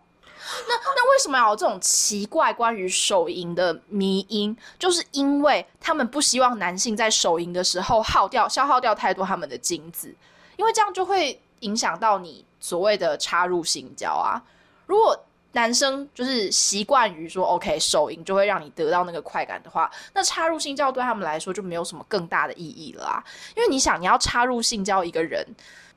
那那为什么要有这种奇怪关于手淫的迷因？就是因为他们不希望男性在手淫的时候耗掉、消耗掉太多他们的精子，因为这样就会影响到你所谓的插入性交啊。如果男生就是习惯于说 OK 手淫就会让你得到那个快感的话，那插入性交对他们来说就没有什么更大的意义了啊。因为你想，你要插入性交一个人，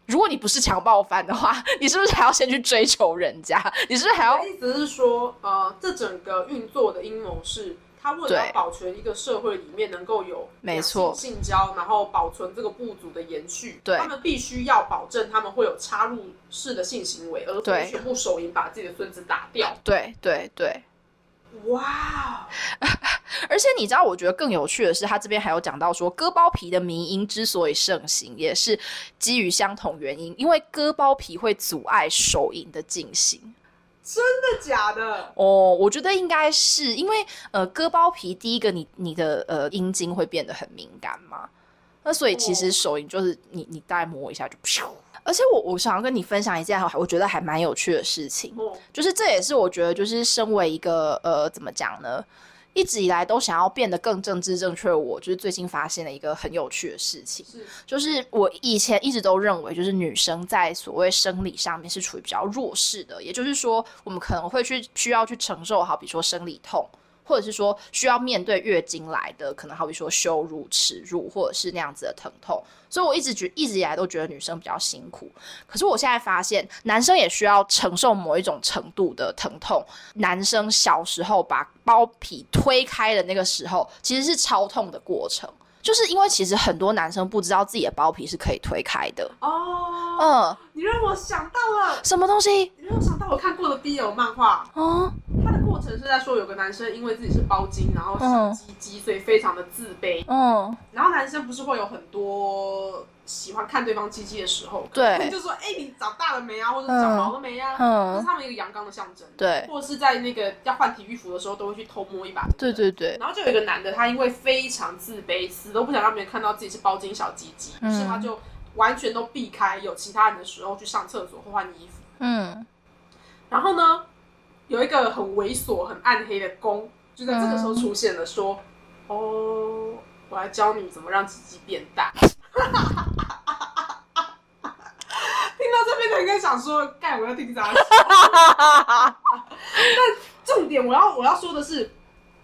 如果你不是强暴犯的话，[LAUGHS] 你是不是还要先去追求人家？你是不是还要意思是说，呃，这整个运作的阴谋是，他为了要保全一个社会里面能够有没错性性交，然后保存这个部族的延续，对他们必须要保证他们会有插入式的性行为，而不是全部手淫把自己的孙子打掉。对对对。哇，[LAUGHS] 而且你知道，我觉得更有趣的是，他这边还有讲到说，割包皮的迷因之所以盛行，也是基于相同原因，因为割包皮会阻碍手淫的进行。真的假的？哦，我觉得应该是因为呃，割包皮第一个你你的呃阴茎会变得很敏感嘛，那所以其实哦手淫就是你你大概摸一下就噗。而且我我想要跟你分享一件我觉得还蛮有趣的事情，哦，就是这也是我觉得就是身为一个呃怎么讲呢，一直以来都想要变得更政治正确的我，就是最近发现了一个很有趣的事情。是。就是我以前一直都认为，就是女生在所谓生理上面是处于比较弱势的，也就是说，我们可能会去需要去承受好，比如说生理痛，或者是说需要面对月经来的，可能好比说羞辱、耻辱，或者是那样子的疼痛。所以我一直觉一直以来都觉得女生比较辛苦，可是我现在发现，男生也需要承受某一种程度的疼痛。男生小时候把包皮推开的那个时候，其实是超痛的过程。就是因为其实很多男生不知道自己的包皮是可以推开的。哦，嗯，你让我想到了，什么东西？你让我想到我看过的 BL 漫画，哦，它它的过程是在说有个男生因为自己是包茎，然后小鸡鸡，所以非常的自卑。嗯，然后男生不是会有很多喜欢看对方鸡鸡的时候，对。就说哎、你长大了没啊，或者长毛了没啊，嗯。这是他们一个阳刚的象征。对。或者是在那个要换体育服的时候，都会去偷摸一把。对对对，然后就有一个男的，他因为非常自卑，死都不想让别人看到自己是包茎小鸡鸡，于、嗯是他就完全都避开有其他人的时候去上厕所或换衣服。嗯然后呢，有一个很猥琐、很暗黑的公，就在这个时候出现了，说：“哦，我来教你怎么让鸡鸡变大。[LAUGHS] ”听到这边的人应该想说：“干，我要听啥？” [LAUGHS] 但重点我要我要说的是，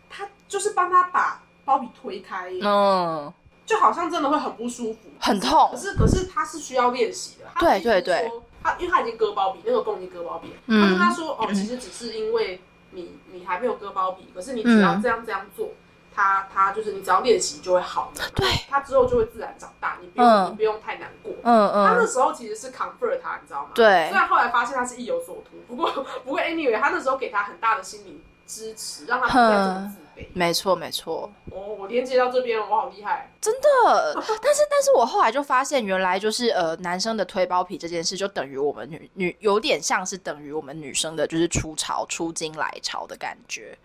他就是帮他把包皮推开耶，嗯，就好像真的会很不舒服，很痛可，是可是他是需要练习的。他对对对，他因为他已经割包皮，那个公已经割包皮了。嗯他跟他说哦，其实只是因为你你还没有割包皮，可是你只要嗯这样这样做，他他就是你只要练习就会好了。对，他之后就会自然长大，你不用、嗯你不用太难过。嗯嗯他那嗯，时候其实是 comfort 他，你知道吗？对虽然后来发现他是意有所图，不过不过 anyway，他那时候给他很大的心理支持，让他不再这么自卑。没错没错。哦，我连接到这边了，我好厉害。真的，[LAUGHS] 但是但是我后来就发现，原来就是呃，男生的推包皮这件事，就等于我们女女有点像是等于我们女生的，就是初潮、出经来潮的感觉。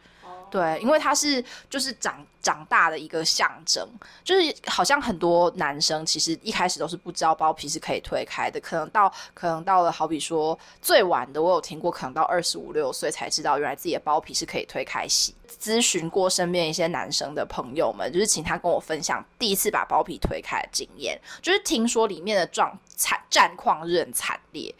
对，因为它是就是长长大的一个象征，就是好像很多男生其实一开始都是不知道包皮是可以推开的，可能到可能到了好比说最晚的，我有听过，可能到二十五六岁才知道原来自己的包皮是可以推开洗。咨询过身边一些男生的朋友们，就是请他跟我分享第一次把包皮推开的经验，就是听说里面的状惨战况是很惨烈，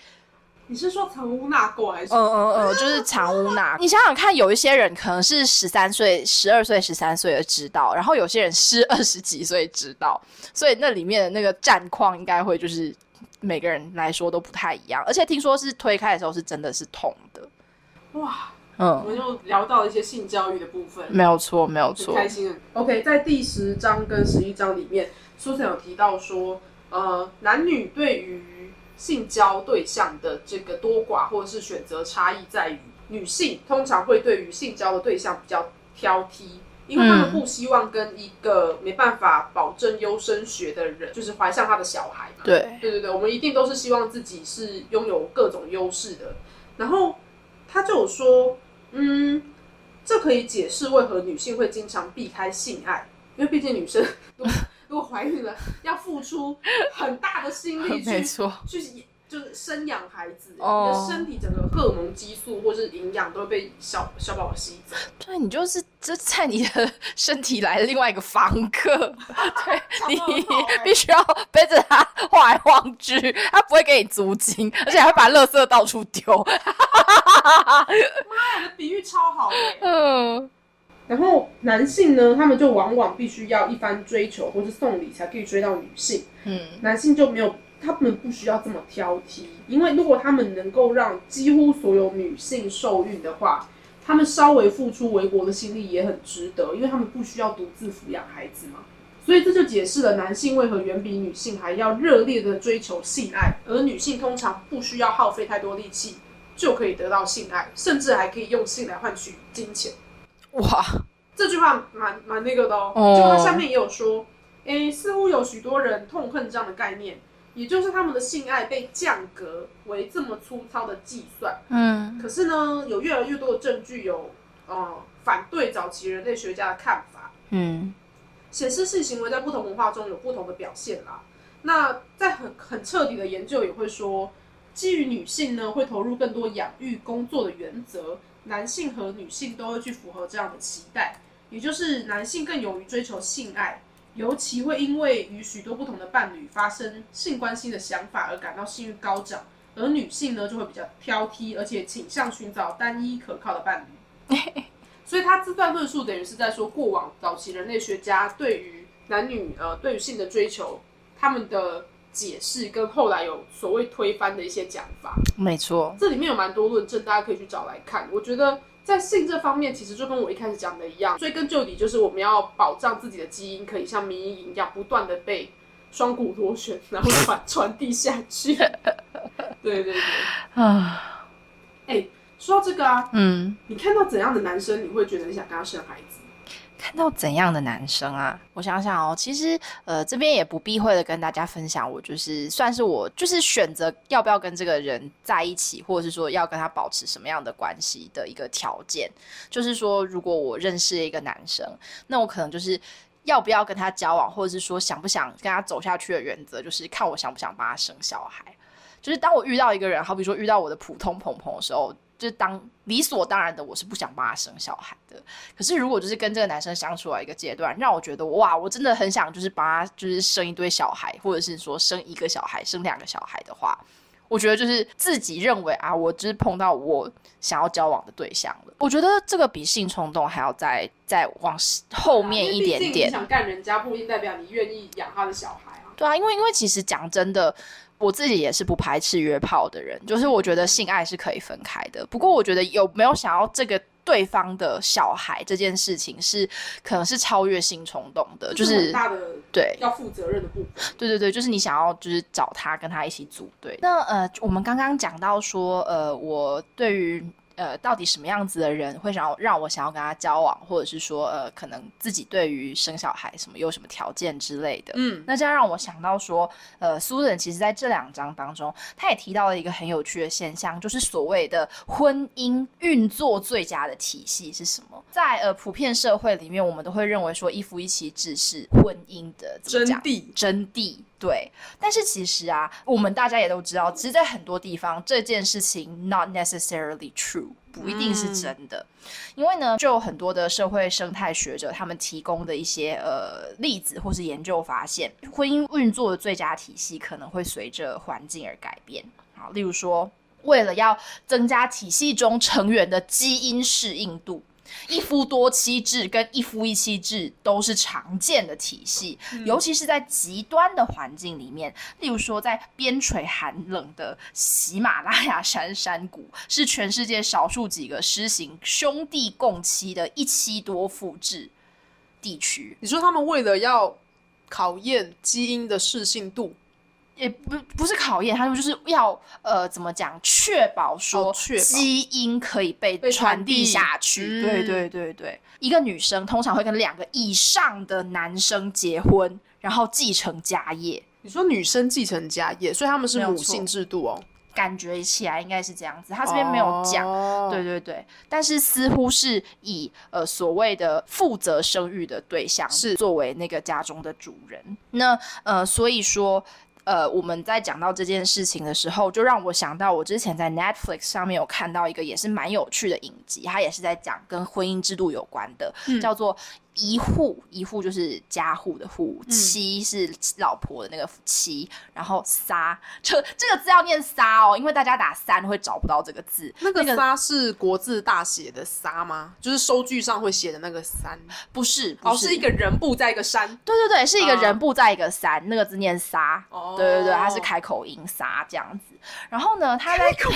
你是说藏污纳垢还是？嗯嗯嗯，就是藏污纳。你想想看，有一些人可能是十三岁、十二岁、十三岁的知道，然后有些人是二十几岁知道，所以那里面的那个战况应该会就是每个人来说都不太一样。而且听说是推开的时候是真的是痛的，哇，嗯我嗯，们又聊到了一些性教育的部分。没有错，没有很错，开心的。OK，在第十章跟十一章里面，Susan 有提到说，呃，男女对于性交对象的这个多寡或者是选择差异在于，女性通常会对于性交的对象比较挑剔。因为他们嗯不希望跟一个没办法保证优生学的人，就是怀上他的小孩嘛。对，对对对，我们一定都是希望自己是拥有各种优势的。然后他就有说，嗯，这可以解释为何女性会经常避开性爱，因为毕竟女生 [LAUGHS] 如果怀孕了，要付出很大的心力 [LAUGHS] 去去就是生养孩子，哦你的身体整个荷尔蒙激素或是营养都会被小小宝宝吸走。对你就是这在你的身体来了另外一个房客，[LAUGHS] 对 [LAUGHS] 你必须要背着他晃来晃去，他不会给你租金，而且还会把垃圾到处丢。妈呀，你的比喻超好哎、嗯，然后男性呢，他们就往往必须要一番追求或是送礼才可以追到女性，嗯，男性就没有，他们不需要这么挑剔，因为如果他们能够让几乎所有女性受孕的话，他们稍微付出为国的心力也很值得，因为他们不需要独自抚养孩子嘛。所以这就解释了男性为何远比女性还要热烈的追求性爱，而女性通常不需要耗费太多力气就可以得到性爱，甚至还可以用性来换取金钱。哇，这句话蛮蛮那个的哦。哦就它下面也有说，诶，似乎有许多人痛恨这样的概念，也就是他们的性爱被降格为这么粗糙的计算。嗯可是呢，有越来越多的证据有，呃，反对早期人类学家的看法，嗯显示性行为在不同文化中有不同的表现啦。那在很很彻底的研究也会说，基于女性呢会投入更多养育工作的原则，男性和女性都会去符合这样的期待，也就是男性更勇于追求性爱，尤其会因为与许多不同的伴侣发生性关系的想法而感到性欲高涨，而女性呢就会比较挑剔，而且倾向寻找单一可靠的伴侣。[LAUGHS] 所以他这段论述等于是在说，过往早期人类学家对于男女呃对于性的追求，他们的解释跟后来有所谓推翻的一些讲法。没错，这里面有蛮多论证，大家可以去找来看。我觉得在性这方面，其实就跟我一开始讲的一样，追根究底就是我们要保障自己的基因可以像民营一样，不断的被双股螺旋，然后传传递下去。对 [LAUGHS] 对对。啊，哎说到这个啊，嗯，你看到怎样的男生，你会觉得你想跟他生孩子？看到怎样的男生啊？我想想哦，其实呃，这边也不避讳的跟大家分享，我就是算是我就是选择要不要跟这个人在一起，或者是说要跟他保持什么样的关系的一个条件。就是说，如果我认识一个男生，那我可能就是要不要跟他交往，或者是说想不想跟他走下去的原则，就是看我想不想帮他生小孩。就是当我遇到一个人，好比说遇到我的普通朋朋的时候。就是当理所当然的，我是不想帮他生小孩的。可是如果就是跟这个男生相处了一个阶段，让我觉得哇，我真的很想就是帮他就是生一堆小孩，或者是说生一个小孩、生两个小孩的话，我觉得就是自己认为啊，我就是碰到我想要交往的对象了。我觉得这个比性冲动还要再再往后面一点点。你想干人家，不一定代表你愿意养他的小孩啊。对啊，因为因为其实讲真的。我自己也是不排斥约炮的人，就是我觉得性爱是可以分开的。不过我觉得有没有想要这个对方的小孩这件事情，是可能是超越性冲动的，就是大的对要负责任的部分。对对对，就是你想要就是找他跟他一起组队。那呃，我们刚刚讲到说，呃，我对于。呃，到底什么样子的人会想要让我想要跟他交往，或者是说，呃，可能自己对于生小孩什么有什么条件之类的？嗯，那这样让我想到说，呃，苏人其实在这两章当中，他也提到了一个很有趣的现象，就是所谓的婚姻运作最佳的体系是什么？在呃普遍社会里面，我们都会认为说一夫一妻制是婚姻的真谛，真谛。对，但是其实啊，我们大家也都知道，其实，在很多地方，这件事情 not necessarily true，不一定是真的。因为呢，就有很多的社会生态学者他们提供的一些呃例子或是研究发现，婚姻运作的最佳体系可能会随着环境而改变。好，例如说，为了要增加体系中成员的基因适应度。一夫多妻制跟一夫一妻制都是常见的体系，尤其是在极端的环境里面，例如说在边陲寒冷的喜马拉雅山山谷，是全世界少数几个施行兄弟共妻的一妻多夫制地区。你说他们为了要考验基因的适性度？也不不是考验，他们就是要呃怎么讲，确保说基因可以被传递下去。对对对对，一个女生通常会跟两个以上的男生结婚，然后继承家业。你说女生继承家业，所以他们是母性制度哦。感觉起来应该是这样子，他这边没有讲。对对对，但是似乎是以呃所谓的负责生育的对象是作为那个家中的主人。那呃，所以说。呃，我们在讲到这件事情的时候，就让我想到我之前在 Netflix 上面有看到一个也是蛮有趣的影集，它也是在讲跟婚姻制度有关的，叫做。一户一户就是家户的户，妻是老婆的那个妻，然后杀，这这个字要念杀哦，因为大家打三会找不到这个字。那个杀是国字大写的杀吗？就是收据上会写的那个三？不是，哦，是一个人部在一个山。对对对，是一个人部在一个山，那个字念杀。哦，对对对，它是开口音杀这样子。然后呢，他在 [LAUGHS] [LAUGHS] 瞬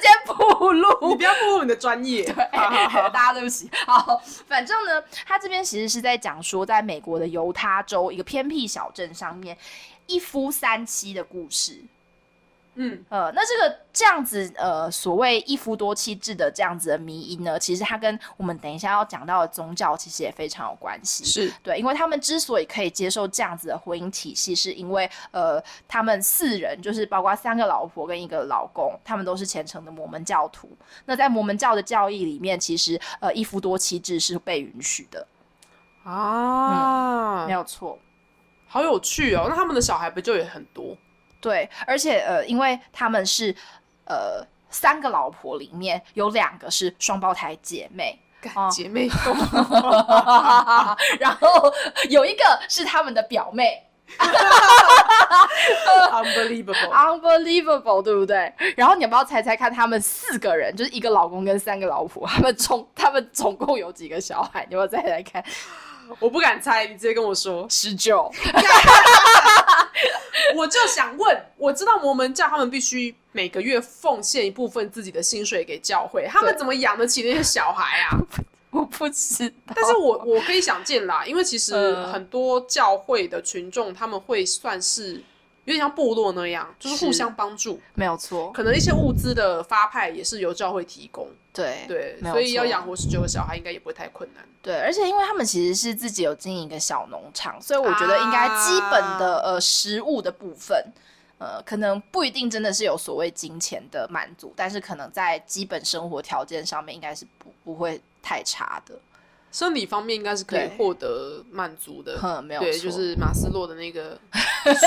间暴露，你不要暴露你的专业。对，[LAUGHS] 大家对不起。好，[LAUGHS] 反正呢，他这边其实是在讲说，在美国的犹他州一个偏僻小镇上面，一夫三妻的故事。嗯，呃，那这个这样子，呃，所谓一夫多妻制的这样子的迷因呢，其实它跟我们等一下要讲到的宗教其实也非常有关系。是对，因为他们之所以可以接受这样子的婚姻体系，是因为呃，他们四人就是包括三个老婆跟一个老公，他们都是虔诚的摩门教徒。那在摩门教的教义里面，其实呃，一夫多妻制是被允许的啊，没有错，好有趣哦。那他们的小孩不就也很多？对，而且呃，因为他们是呃三个老婆里面有两个是双胞胎姐妹，姐妹，[LAUGHS] 然后有一个是他们的表妹，unbelievable，unbelievable，[LAUGHS] 对不对？然后你要不要猜猜看，他们四个人就是一个老公跟三个老婆，他们总他们总共有几个小孩？你要不要再来看？我不敢猜，你直接跟我说十九。[LAUGHS] [LAUGHS] 我就想问，我知道摩门教他们必须每个月奉献一部分自己的薪水给教会，他们怎么养得起那些小孩啊？[LAUGHS] 我不知道，但是我我可以想见啦，因为其实很多教会的群众他们会算是有点像部落那样，就是互相帮助。没有错，可能一些物资的发派也是由教会提供，对对，所以要错养活十九个小孩应该也不会太困难。对，而且因为他们其实是自己有经营一个小农场，所以我觉得应该基本的、呃食物的部分，呃，可能不一定真的是有所谓金钱的满足，但是可能在基本生活条件上面应该是不不会太差的。生理方面应该是可以获得满足的，哼，没有对，就是马斯洛的那个 [LAUGHS]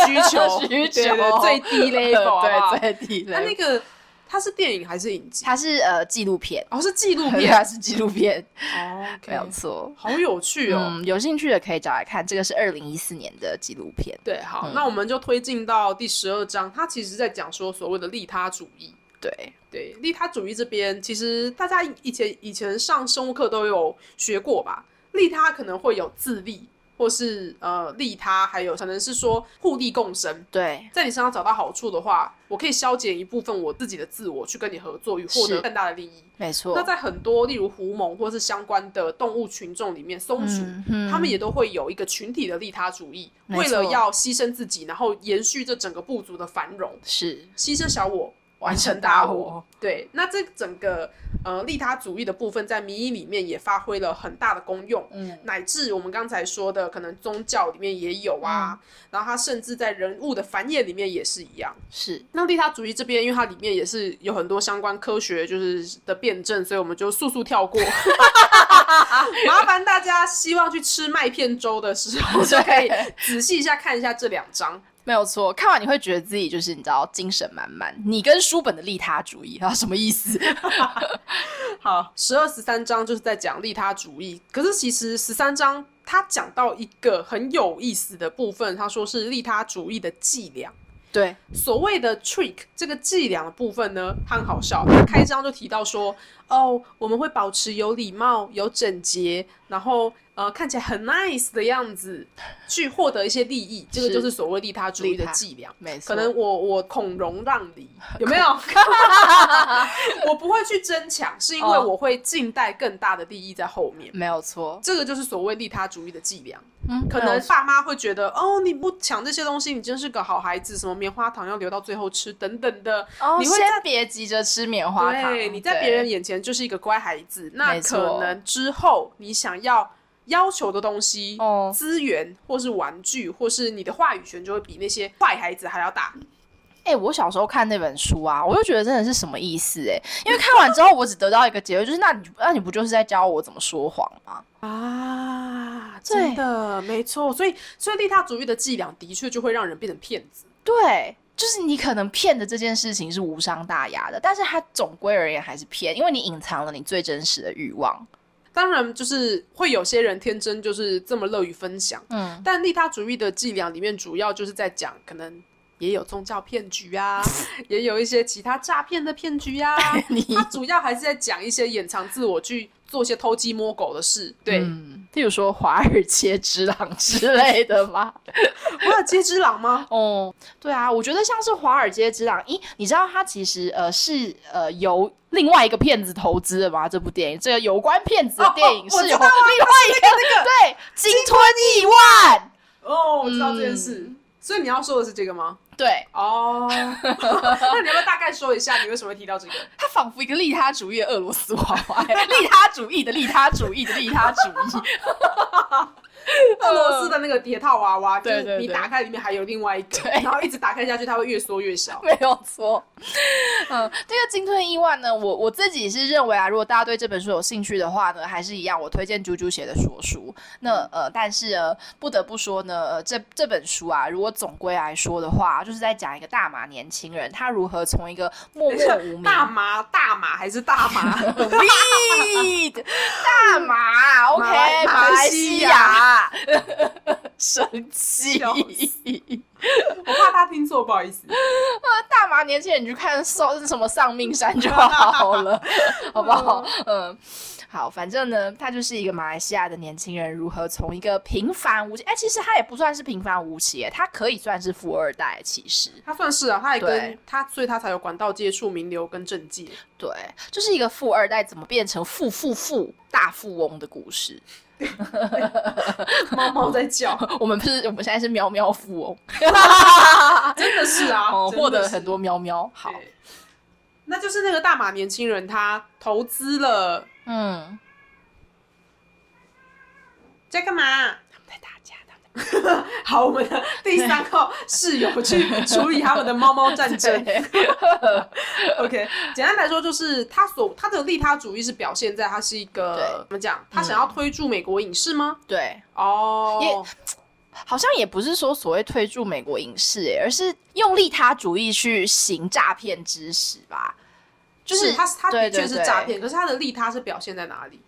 需求，[LAUGHS] 需对求对最低 [LAUGHS] 不好对最低那那。个它是电影还是影集？它是呃纪录片，哦，是纪录，片，它是纪录片，哦没有错。好有趣哦。嗯，有兴趣的可以找来看，这个是二零一四年的纪录片。对，好，嗯那我们就推进到第十二章，它其实在讲说所谓的利他主义。对，对，利他主义这边，其实大家以前以前上生物课都有学过吧？利他可能会有自利，或是呃利他，还有可能是说互利共生。对，在你身上找到好处的话，我可以消减一部分我自己的自我，去跟你合作，与获得更大的利益。没错。那在很多例如狐獴或是相关的动物群众里面，松鼠、他们也都会有一个群体的利他主义，为了要牺牲自己，然后延续这整个部族的繁荣，是牺牲小我。完完成成大大我我，对，那这整个呃利他主义的部分，在民意里面也发挥了很大的功用，嗯，乃至我们刚才说的，可能宗教里面也有啊，嗯然后它甚至在人物的繁衍里面也是一样。是那利他主义这边，因为它里面也是有很多相关科学就是的辩证，所以我们就速速跳过。[LAUGHS] 麻烦大家希望去吃麦片粥的时候，就可以仔细一下看一下这两章。没有错。看完你会觉得自己就是你知道精神满满。你跟书本的利他主义啊什么意思？[LAUGHS] 好，十二十三章就是在讲利他主义，可是其实十三章他讲到一个很有意思的部分，他说是利他主义的伎俩。对，所谓的 trick 这个伎俩的部分呢，它很好笑。他开章就提到说，哦，我们会保持有礼貌、有整洁，然后呃看起来很 nice 的样子，[LAUGHS] 去获得一些利益。这个就是所谓利他主义的伎俩。没错。可能我我孔融让梨，[LAUGHS] 有没有？[LAUGHS] 我不会去争抢，是因为哦我会静待更大的利益在后面。没有错。这个就是所谓利他主义的伎俩。嗯，可能爸妈会觉得，哦，你不抢这些东西，你真是个好孩子，什么棉花糖要留到最后吃，等等的。哦，你会先别急着吃棉花糖。对，你在别人眼前就是一个乖孩子，那可能之后你想要要求的东西、哦资源，或是玩具，或是你的话语权，就会比那些坏孩子还要大。哎、我小时候看那本书啊，我就觉得真的是什么意思哎、因为看完之后，我只得到一个结论，就是那你那你不就是在教我怎么说谎吗？啊，真的没错，所以所以利他主义的伎俩的确就会让人变成骗子。对，就是你可能骗的这件事情是无伤大雅的，但是它总归而言还是骗，因为你隐藏了你最真实的欲望。当然，就是会有些人天真就是这么乐于分享，嗯，但利他主义的伎俩里面主要就是在讲，可能也有宗教骗局啊，[LAUGHS] 也有一些其他诈骗的骗局啊。[LAUGHS] 你它主要还是在讲一些掩藏自我去做一些偷鸡摸狗的事。对，嗯，譬如说华尔街之狼之类的吗？[LAUGHS] 华尔街之狼吗？哦，对啊，我觉得像是华尔街之狼，咦，你知道它其实呃是呃由另外一个骗子投资的吗？这部电影，这个有关骗子的电影是另外一个那个对鲸吞亿万，哦，我知道这件事。所以你要说的是这个吗？对，哦，那你要不要大概说一下你为什么会提到这个？[LAUGHS] 他仿佛一个利他主义的俄罗斯娃娃，利他主义的利他主义的利他主义，[LAUGHS] [LAUGHS] 俄罗斯的那个叠套娃娃，就是你打开里面还有另外一个，对然后一直打开下去，它会越缩越小。[LAUGHS] 没有错。嗯，这个金吞亿万呢，我我自己是认为啊，如果大家对这本书有兴趣的话呢，还是一样，我推荐猪猪写的说书。那呃，但是呃，不得不说呢，呃、这这本书啊，如果总归来说的话，就是在讲一个大马年轻人，他如何从一个默默无名大麻，大麻还是大麻？weed [LAUGHS] 大马，OK，马马来西西亚，生气。我怕他听错，不好意思。大麻年轻人，你去看丧什么丧命山就好了，[LAUGHS] 好不好？嗯，好，反正呢，他就是一个马来西亚的年轻人，如何从一个平凡无奇，哎、其实他也不算是平凡无奇，哎，他可以算是富二代，其实，他算是啊，他也跟他，所以他才有管道接触名流跟政界。对，就是一个富二代怎么变成富富富大富翁的故事。[LAUGHS] 猫猫在叫，[LAUGHS] 我们不是，我们现在是喵喵富翁，[LAUGHS] 真的是啊，获得很多喵喵。好，那就是那个大马年轻人，他投资了。嗯，在干嘛？[LAUGHS] 好，我们的第三号室友去处理他们的猫猫战争。[LAUGHS] [LAUGHS] OK，简单来说就是他所他的利他主义是表现在他是一对个怎么讲？他想要推助美国影视吗？对，哦，也好像也不是说所谓推助美国影视，哎，而是用利他主义去行诈骗之实吧。就是他他的确是诈骗，可是他的利他是表现在哪里？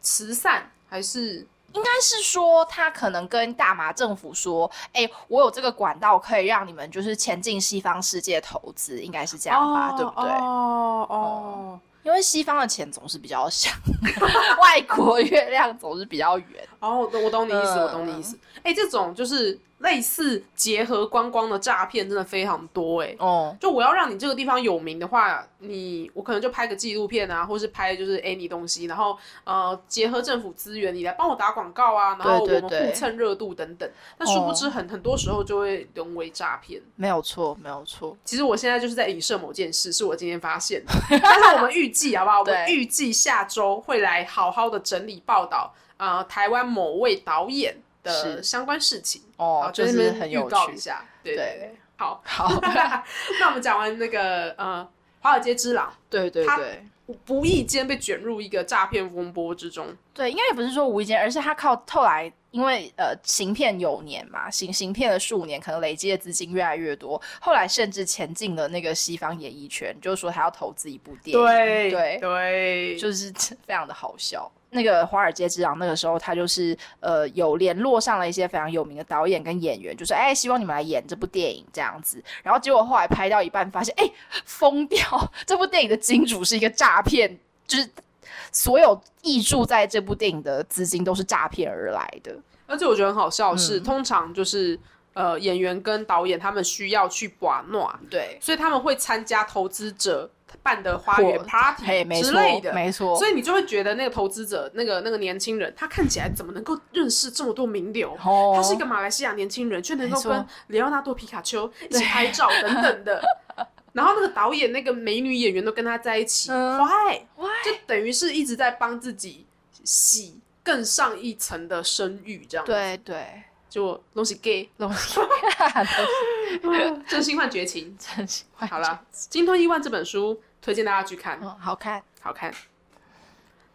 慈善还是应该是说，他可能跟大马政府说：“哎、我有这个管道可以让你们就是前进西方世界投资，应该是这样吧，对不对？哦哦，因为西方的钱总是比较小，[LAUGHS] 外国月亮总是比较圆。哦，我懂我懂你意思，嗯我懂你意思。哎、这种就是类似结合观光的诈骗，真的非常多哎、哦，就我要让你这个地方有名的话，你我可能就拍个纪录片啊，或是拍就是 any 东西，然后呃结合政府资源，你来帮我打广告啊，然后我们互蹭热度等等。但殊不知很很多时候就会沦为诈骗。没有错，没有错。其实我现在就是在影射某件事，是我今天发现的。[LAUGHS] 但是我们预计好不好？我们对预计下周会来好好的整理报道，呃，台湾某位导演的相关事情。哦，，就是很有趣。告一下。对对对对，好。[LAUGHS] 好，[LAUGHS] 那我们讲完那个呃，华尔街之狼对对对无意间被卷入一个诈骗风波之中，对，应该也不是说无意间，而是他靠后来。因为呃，行骗有年嘛，行行骗了数年，可能累积的资金越来越多，后来甚至前进了那个西方演艺圈，就是说他要投资一部电影，对对对，就是 [LAUGHS] 非常的好笑。那个《华尔街之狼》那个时候，他就是呃有联络上了一些非常有名的导演跟演员，就是哎，希望你们来演这部电影这样子。然后结果后来拍到一半，发现哎疯掉，这部电影的金主是一个诈骗，就是所有挹注在这部电影的资金都是诈骗而来的。而且我觉得很好笑是，嗯通常就是呃演员跟导演他们需要去把诺，对，所以他们会参加投资者办的花园 party 之类的，没错。所以你就会觉得那个投资者，那个那个年轻人，他看起来怎么能够认识这么多名流？哦他是一个马来西亚年轻人，却能够跟里奥纳多皮卡丘一起拍照等等的。[LAUGHS] 然后那个导演、那个美女演员都跟他在一起嗯，why？Why？就等于是一直在帮自己洗更上一层的声誉，这样。，对对，就东西 gay，东西 [LAUGHS] 真心换绝情。[LAUGHS] 真是好了，《金吞亿万》这本书推荐大家去看。嗯，好看。好看。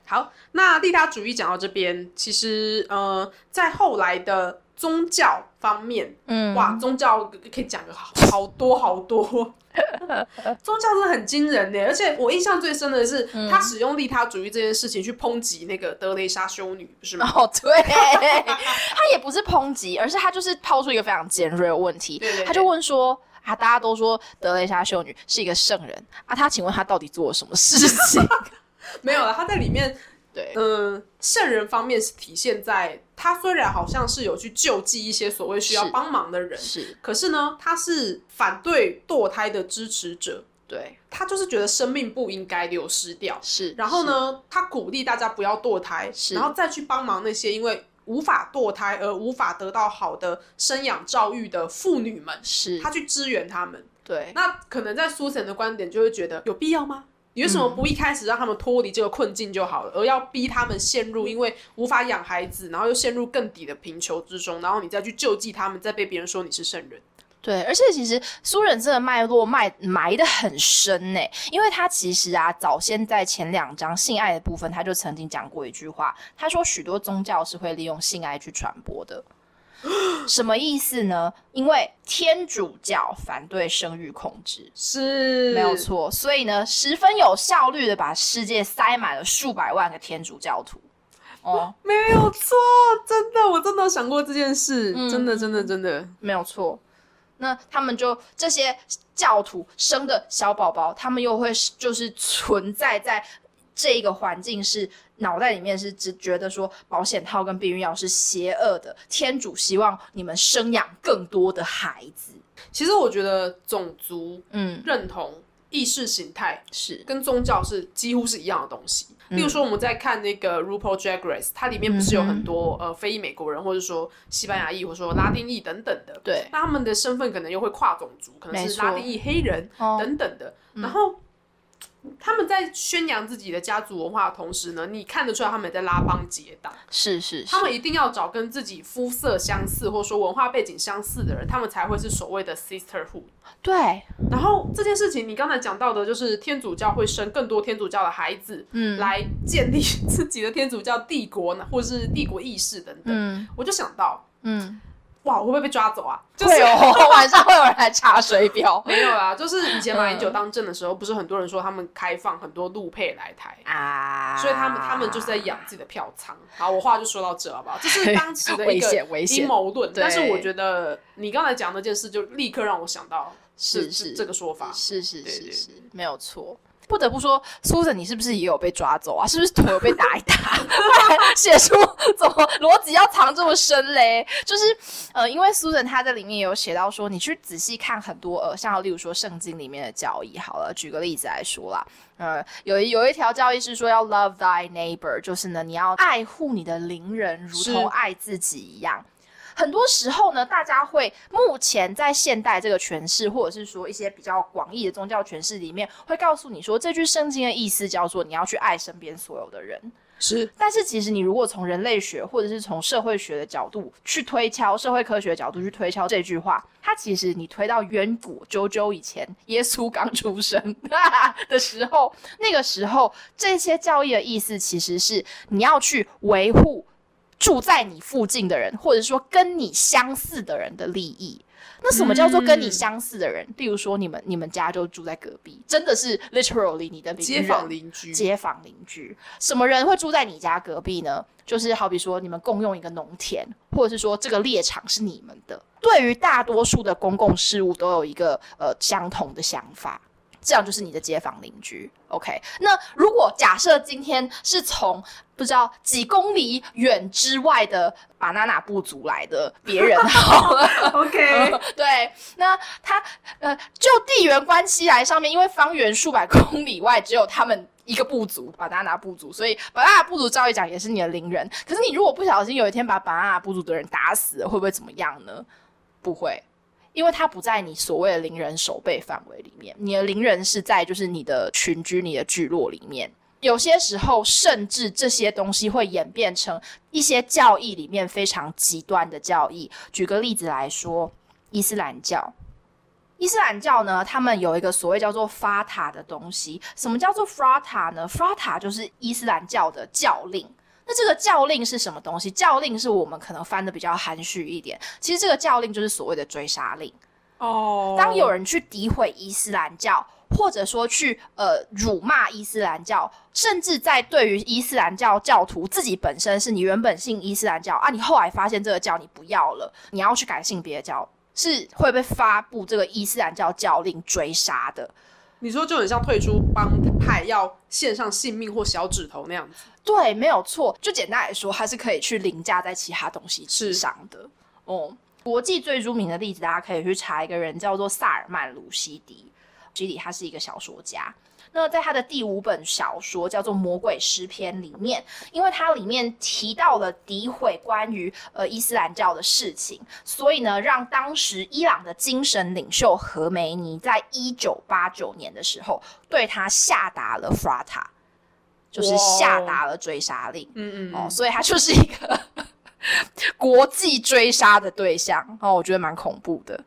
好，那利他主义讲到这边，其实呃，在后来的宗教方面，嗯，哇，宗教可以讲个好好多好多，[LAUGHS] 宗教真的很惊人呢。而且我印象最深的是，嗯他使用利他主义这件事情去抨击那个德雷莎修女，不是吗？哦，对，[LAUGHS] 他也不是抨击，而是他就是抛出一个非常尖锐的问题，对对对他就问说。啊！大家都说德雷莎修女是一个圣人啊，他请问他到底做了什么事情？[LAUGHS] 没有了，他在里面 [LAUGHS] 对，嗯，圣人方面是体现在他虽然好像是有去救济一些所谓需要帮忙的人，是，可是呢，他是反对堕胎的支持者，对，他就是觉得生命不应该流失掉。是。然后呢，他鼓励大家不要堕胎，是然后再去帮忙那些因为无法堕胎而无法得到好的生养教育的妇女们，是？是，他去支援他们。对，那可能在苏珊的观点就会觉得有必要吗？你为什么不一开始让他们脱离这个困境就好了，而要逼他们陷入因为无法养孩子，然后又陷入更底的贫穷之中，然后你再去救济他们，再被别人说你是圣人？对，而且其实苏忍这个脉络埋埋的很深呢，因为他其实啊，早先在前两章性爱的部分，他就曾经讲过一句话，他说许多宗教是会利用性爱去传播的。什么意思呢？因为天主教反对生育控制，是没有错，所以呢，十分有效率的把世界塞满了数百万个天主教徒。哦，没有错，真的，我真的想过这件事，嗯真的，真的，真的，没有错。那他们就这些教徒生的小宝宝，他们又会就是存在在这一个环境是脑袋里面是只觉得说保险套跟避孕药是邪恶的，天主希望你们生养更多的孩子。其实我觉得种族嗯，认同、意识形态是，跟宗教是几乎是一样的东西。例如说，我们在看那个 RuPaul Drag Race，它里面不是有很多、呃非裔美国人，或者说西班牙裔，或者说拉丁裔等等的。对，那他们的身份可能又会跨种族，可能是拉丁裔黑人哦等等的。然后他们在宣扬自己的家族文化的同时呢，你看得出来他们也在拉帮结党。是是是他，们一定要找跟自己肤色相似，或者说文化背景相似的人，他们才会是所谓的 sisterhood。对，然后这件事情，你刚才讲到的，就是天主教会生更多天主教的孩子，嗯来建立 [LAUGHS] 自己的天主教帝国呢，或者是帝国意识等等。嗯我就想到，嗯，哇，我会不会被抓走啊？就是会哦，[LAUGHS] 晚上会有人来查水表 [LAUGHS] 没有啦，就是以前马嗯英九当政的时候，不是很多人说他们开放很多路配来台。啊，所以他们他们就是在养自己的票仓。好，我话就说到这好不好？这是当时的一危个阴谋论，但是我觉得你刚才讲那件事，就立刻让我想到这是是这个说法。是是是是，没有错。不得不说，Susan，你是不是也有被抓走啊？是不是腿有被打一打？[LAUGHS] 写出怎么逻辑要藏这么深嘞？就是呃，因为 Susan 她在里面有写到说，你去仔细看很多呃，像例如说圣经里面的教义，好了，举个例子来说啦，呃，有一有一条教义是说要 love thy neighbor，就是呢，你要爱护你的邻人，如同爱自己一样。很多时候呢，大家会目前在现代这个诠释，或者是说一些比较广义的宗教诠释里面，会告诉你说，这句圣经的意思叫做你要去爱身边所有的人。是但是其实你如果从人类学或者是从社会学的角度去推敲，社会科学的角度去推敲这句话，它其实你推到远古啾啾以前，耶稣刚出生 [LAUGHS] 的时候，那个时候这些教义的意思其实是你要去维护住在你附近的人，或者说跟你相似的人的利益。那什么叫做跟你相似的人？例如说，你们你们家就住在隔壁，真的是 literally 你的邻街坊邻居，街坊邻居，什么人会住在你家隔壁呢？就是好比说你们共用一个农田，或者是说这个猎场是你们的。对于大多数的公共事务都有一个呃相同的想法，这样就是你的街坊邻居。OK，那如果假设今天是从不知道几公里远之外的巴拿纳部族来的别人 [LAUGHS] 好了。OK，[LAUGHS] 对，那他呃，就地缘关系来上面，因为方圆数百公里外只有他们一个部族，巴达拿部族，所以巴达拿部族照理讲也是你的邻人。可是你如果不小心有一天把巴达拿部族的人打死了，会不会怎么样呢？不会。因为它不在你所谓的邻人守备范围里面，你的邻人是在就是你的群居、你的聚落里面。有些时候，甚至这些东西会演变成一些教义里面非常极端的教义。举个例子来说，伊斯兰教。伊斯兰教呢，他们有一个所谓叫做法塔的东西。什么叫做法塔呢？法塔就是伊斯兰教的教令。那这个教令是什么东西？教令是我们可能翻的比较含蓄一点，其实这个教令就是所谓的追杀令。哦，当有人去诋毁伊斯兰教，或者说去呃辱骂伊斯兰教，甚至在对于伊斯兰教教徒自己本身是你原本信伊斯兰教啊，你后来发现这个教你不要了，你要去改信别的教，是会被发布这个伊斯兰教教令追杀的。你说就很像退出帮派要献上性命或小指头那样子。对，没有错。就简单来说，它是可以去凌驾在其他东西之上的。哦，国际最著名的例子，大家可以去查一个人叫做萨尔曼·鲁西迪。基里他是一个小说家。那在他的第五本小说叫做《魔鬼诗篇》里面，因为它里面提到了诋毁关于呃伊斯兰教的事情，所以呢，让当时伊朗的精神领袖何梅尼在一九八九年的时候对他下达了 frata，就是下达了追杀令。哦，嗯嗯哦，所以他就是一个 [LAUGHS] 国际追杀的对象哦，我觉得蛮恐怖的。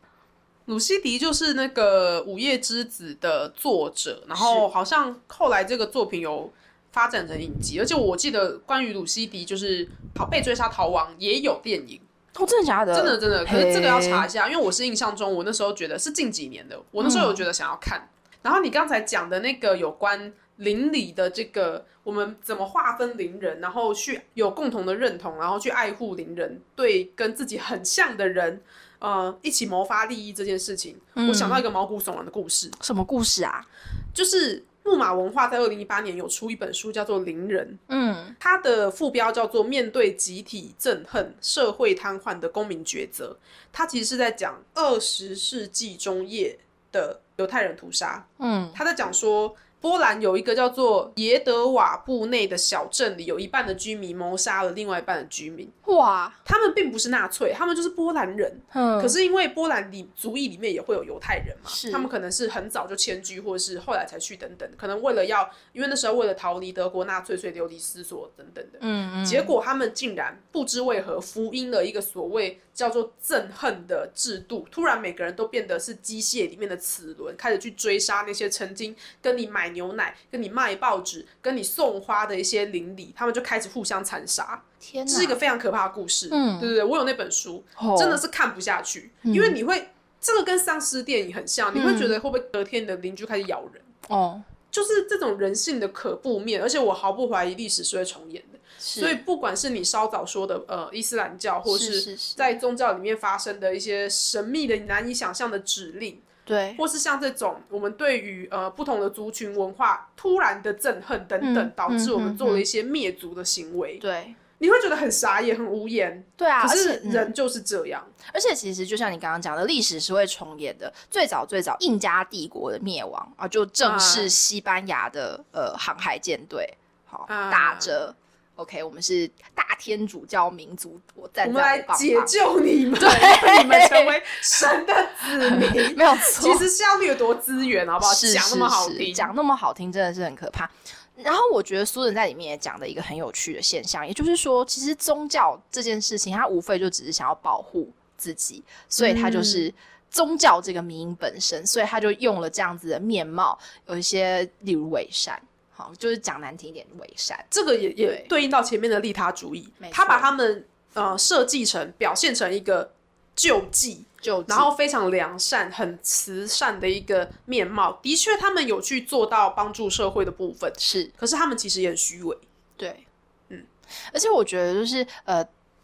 鲁西迪就是那个《午夜之子》的作者，然后好像后来这个作品有发展成影集，而且我记得关于鲁西迪就是逃被追杀逃亡也有电影，哦，真的假的？真的真的，可是这个要查一下，因为我是印象中我那时候觉得是近几年的，我那时候有觉得想要看。然后你刚才讲的那个有关邻里的这个，我们怎么划分邻人，然后去有共同的认同，然后去爱护邻人，对跟自己很像的人，呃，一起谋发利益这件事情，我想到一个毛骨悚然的故事，什么故事啊？就是木马文化在二零一八年有出一本书，叫做《邻人》，嗯它的副标叫做“面对集体憎恨、社会瘫痪的公民抉择”。它其实是在讲二十世纪中叶的犹太人屠杀。嗯他在讲说，波兰有一个叫做耶德瓦布内的小镇里，有一半的居民谋杀了另外一半的居民。哇，他们并不是纳粹，他们就是波兰人。嗯可是因为波兰里族裔里面也会有犹太人嘛是，他们可能是很早就迁居，或者是后来才去等等，可能为了要，因为那时候为了逃离德国纳粹，所以流离失所等等的。嗯嗯，结果他们竟然不知为何福音了一个所谓叫做憎恨的制度，突然每个人都变得是机械里面的齿轮，开始去追杀那些曾经跟你买牛奶、跟你卖报纸、跟你送花的一些邻里，他们就开始互相残杀，天哪，这是一个非常可怕的故事。嗯对对对，我有那本书，哦真的是看不下去，因为你会这个跟丧尸电影很像，你会觉得会不会隔天你的邻居开始咬人？哦，就是这种人性的可怖面，而且我毫不怀疑历史是会重演的。所所以不管是你稍早说的呃伊斯兰教，或是在宗教里面发生的一些神秘的、难以想象的指令，对，或是像这种我们对于呃不同的族群文化突然的憎恨等等，嗯导致我们嗯做了一些灭族的行为，对你会觉得很傻眼、很无言。对啊，可是人就是这样，而且其实就像你刚刚讲的，历史是会重演的。最早最早，印加帝国的灭亡啊，就正是西班牙的、呃航海舰队，好、啊打着。OK，我们是大天主教民族，我站我们来在我棒解救你们，对你们成为神的子民。[LAUGHS] 没有错，其实是要掠夺资源，好不好？是讲那么好听，讲那么好听，真的是很可怕。然后我觉得苏人在里面也讲的一个很有趣的现象，也就是说，其实宗教这件事情，它无非就只是想要保护自己，所以它嗯就是宗教这个名因本身，所以他就用了这样子的面貌，有一些例如伪善，好，就是讲难听一点，伪善，这个也也对对应到前面的利他主义他把他们呃设计成表现成一个救济，就然后非常良善、很慈善的一个面貌。的确，他们有去做到帮助社会的部分，是可是他们其实也很虚伪。对，嗯，而且我觉得就是呃。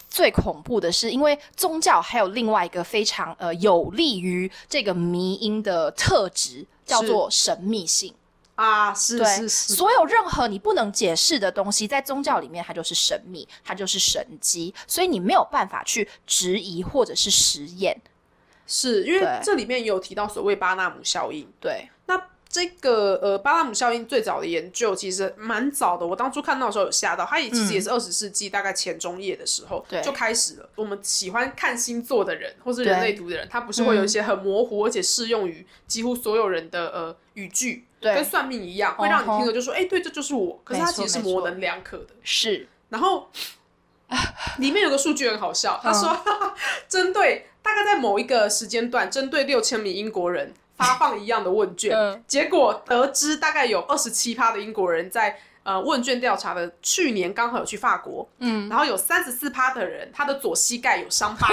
最恐怖的是，因为宗教还有另外一个非常呃有利于这个迷因的特质，叫做神秘性。啊，是，是是，所有任何你不能解释的东西，在宗教里面它就是神秘，它就是神机，所以你没有办法去质疑或者是实验。是因为这里面有提到所谓巴纳姆效应。对，那这个呃巴纳姆效应最早的研究其实蛮早的，我当初看到的时候有吓到，它也其实也是二十世纪大概前中叶的时候、就开始了。我们喜欢看星座的人或是人类图的人，他不是会嗯有一些很模糊而且适用于几乎所有人的呃语句，对跟算命一样，会让你听了就说，哎、对，这就是我。可是它其实是模棱两可的。是，然后 [LAUGHS] 里面有个数据很好笑，他说，嗯。[LAUGHS] 针对大概在某一个时间段，针对六千名英国人发 [LAUGHS] 放一样的问卷，嗯。结果得知大概有二十七趴的英国人在呃问卷调查的去年刚好有去法国，嗯，然后有三十四趴的人他的左膝盖有伤疤，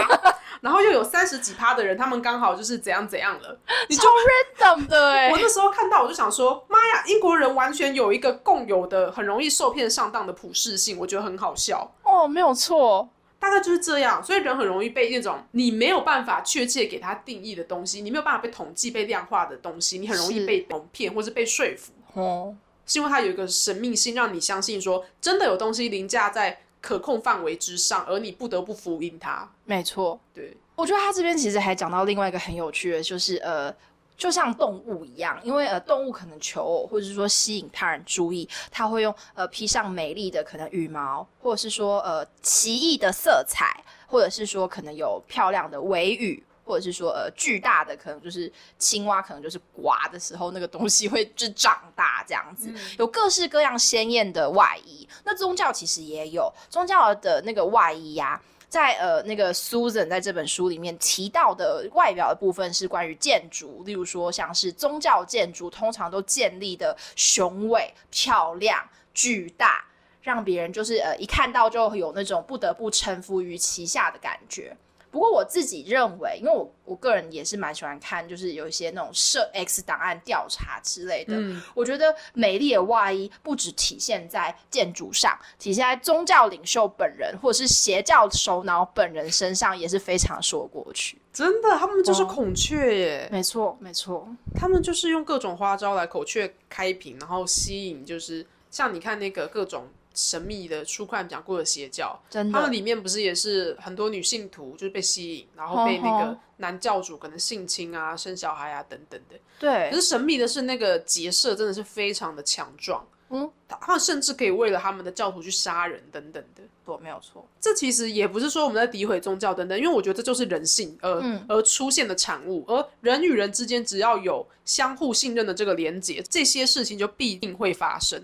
然后又有三十几趴的人他们刚好就是怎样怎样了，[LAUGHS] 你就超 random 的哎、[LAUGHS] 我那时候看到，我就想说，妈呀，英国人完全有一个共有的很容易受骗上当的普适性，我觉得很好笑。哦，没有错，大概就是这样，所以人很容易被那种你没有办法确切给他定义的东西，你没有办法被统计、被量化的东西，你很容易被蒙骗或是被说服，哦，是因为它有一个神秘性，让你相信说真的有东西凌驾在可控范围之上，而你不得不服膺它。没错。对，我觉得他这边其实还讲到另外一个很有趣的，就是呃，就像动物一样，因为呃，动物可能求偶或者是说吸引他人注意，它会用呃披上美丽的可能羽毛，或者是说呃奇异的色彩，或者是说可能有漂亮的尾羽。或者是说，呃，巨大的可能就是青蛙，可能就是刮的时候那个东西会就长大这样子，有各式各样鲜艳的外衣。那宗教其实也有宗教的那个外衣呀、在呃那个 Susan 在这本书里面提到的外表的部分是关于建筑，例如说像是宗教建筑，通常都建立的雄伟、漂亮、巨大，让别人就是呃一看到就有那种不得不臣服于其下的感觉。不过我自己认为，因为我我个人也是蛮喜欢看，就是有一些那种涉 X 档案调查之类的。嗯，我觉得美丽的外衣不只体现在建筑上，体现在宗教领袖本人或者是邪教首脑本人身上也是非常说得过去。真的，他们就是哦孔雀耶，没错，没错，他们就是用各种花招来孔雀开屏，然后吸引，就是像你看那个各种神秘的出快讲过的邪教，真的，他们里面不是也是很多女性徒就是被吸引，然后被那个哦男教主可能性侵啊、生小孩啊等等的。对可，是神秘的是那个结社真的是非常的强壮，嗯，他们甚至可以为了他们的教徒去杀人等等的。对，没有错，这其实也不是说我们在诋毁宗教等等，因为我觉得这就是人性而、嗯而出现的产物，而人与人之间只要有相互信任的这个连结，这些事情就必定会发生。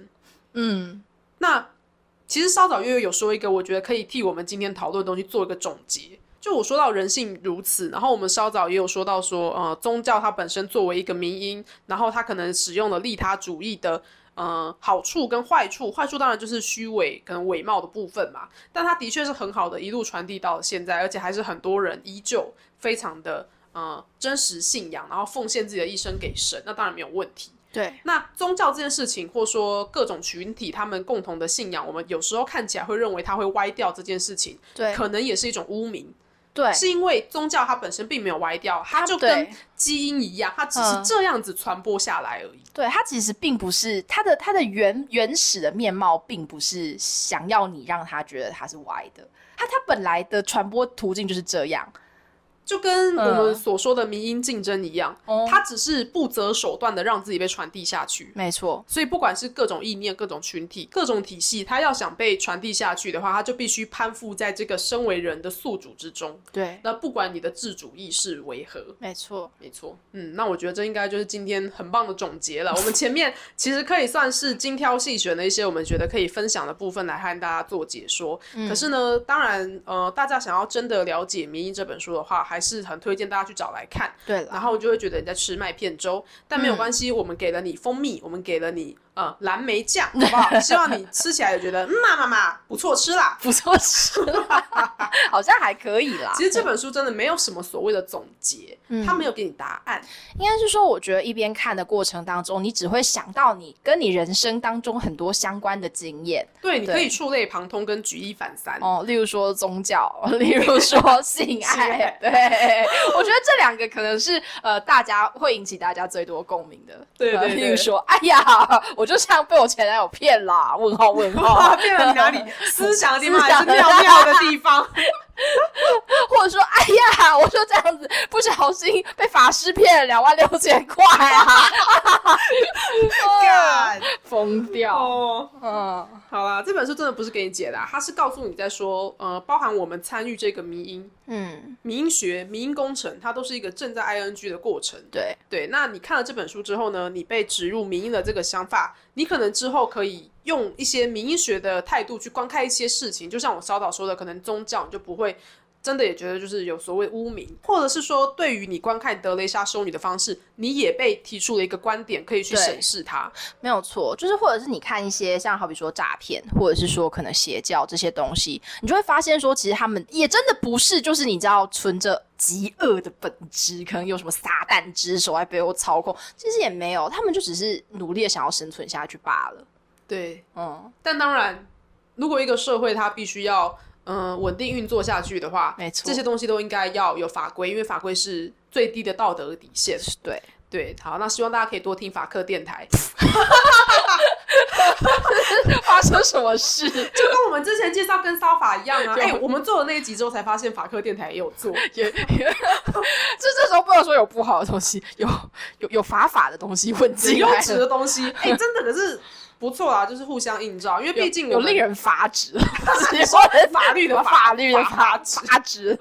嗯，那其实稍早月月有说一个，我觉得可以替我们今天讨论的东西做一个总结。就我说到人性如此，然后我们稍早也有说到说，呃，宗教它本身作为一个民因，然后它可能使用了利他主义的呃好处跟坏处，坏处当然就是虚伪跟伪冒的部分嘛，但它的确是很好的一路传递到了现在，而且还是很多人依旧非常的呃真实信仰，然后奉献自己的一生给神，那当然没有问题。对，那宗教这件事情，或说各种群体他们共同的信仰，我们有时候看起来会认为它会歪掉这件事情，对，可能也是一种污名，对，是因为宗教它本身并没有歪掉，它就跟基因一样，它只是嗯。这样子传播下来而已。对，它其实并不是它的它的原原始的面貌，并不是想要你让它觉得它是歪的，它它本来的传播途径就是这样。就跟我们嗯所说的民因竞争一样，哦它只是不择手段的让自己被传递下去。没错，所以不管是各种意念、各种群体、各种体系，它要想被传递下去的话，它就必须攀附在这个身为人的宿主之中。对，那不管你的自主意识为何，没错，没错，嗯，那我觉得这应该就是今天很棒的总结了。[LAUGHS] 我们前面其实可以算是精挑细选的一些我们觉得可以分享的部分来和大家做解说。可是呢，当然，呃，大家想要真的了解《民意》这本书的话，还是很推荐大家去找来看。对了，然后就会觉得你在吃麦片粥，但没有关系，我们给了你蜂蜜，我们给了你呃蓝莓酱，[LAUGHS] 好不好？希望你吃起来也觉得嗯妈妈妈不错吃啦。不错吃啦，[LAUGHS] 好像还可以啦。其实这本书真的没有什么所谓的总结，它没有给你答案。应该是说，我觉得一边看的过程当中，你只会想到你跟你人生当中很多相关的经验对，你可以触类旁通跟举一反三。哦，例如说宗教，[LAUGHS] 例如说性爱，对，[LAUGHS] 我觉得这两个可能是呃大家会引起大家最多共鸣的。呃对对对例如说，哎呀，我就像被我前男友骗啦，问号问号，[LAUGHS] 骗了你哪里？[LAUGHS] 思想的地方是尿尿的地方？或者说，哎呀，我说这样子不小心被法师骗了两万六千块啊，干疯掉。哦，嗯，好啦，这本书真的不是给你解答，它是告诉你在说，呃，包含我们参与这个迷音、嗯，迷音学、迷音工程，它都是一个正在 ing 的过程。对，对，那你看了这本书之后呢，你被植入民音的这个想法，你可能之后可以用一些民音学的态度去观看一些事情，就像我稍早说的，可能宗教你就不会。真的也觉得就是有所谓污名，或者是说对于你观看德雷莎修女的方式，你也被提出了一个观点，可以去审视它。没有错，就是或者是你看一些像好比说诈骗，或者是说可能邪教这些东西，你就会发现说，其实他们也真的不是就是你知道存着极恶的本质，可能有什么撒旦之手在背后操控，其实也没有，他们就只是努力的想要生存下去罢了。对，嗯，但当然，如果一个社会它必须要嗯、呃稳定运作下去的话，没错这些东西都应该要有法规，因为法规是最低的道德底线。对，对，好，那希望大家可以多听法克电台 [LAUGHS] [LAUGHS] 发生什么事？[LAUGHS] 就跟我们之前介绍跟骚法一样啊。哎、我们做了那一集之后才发现法克电台也有做，也也，这这时候不能说有不好的东西，有有有法法的东西混很优质的东西。哎、真的可是不错啊，就是互相映照，因为毕竟有令人发指，你 [LAUGHS] 说 [LAUGHS] 法律的法律的法法法指，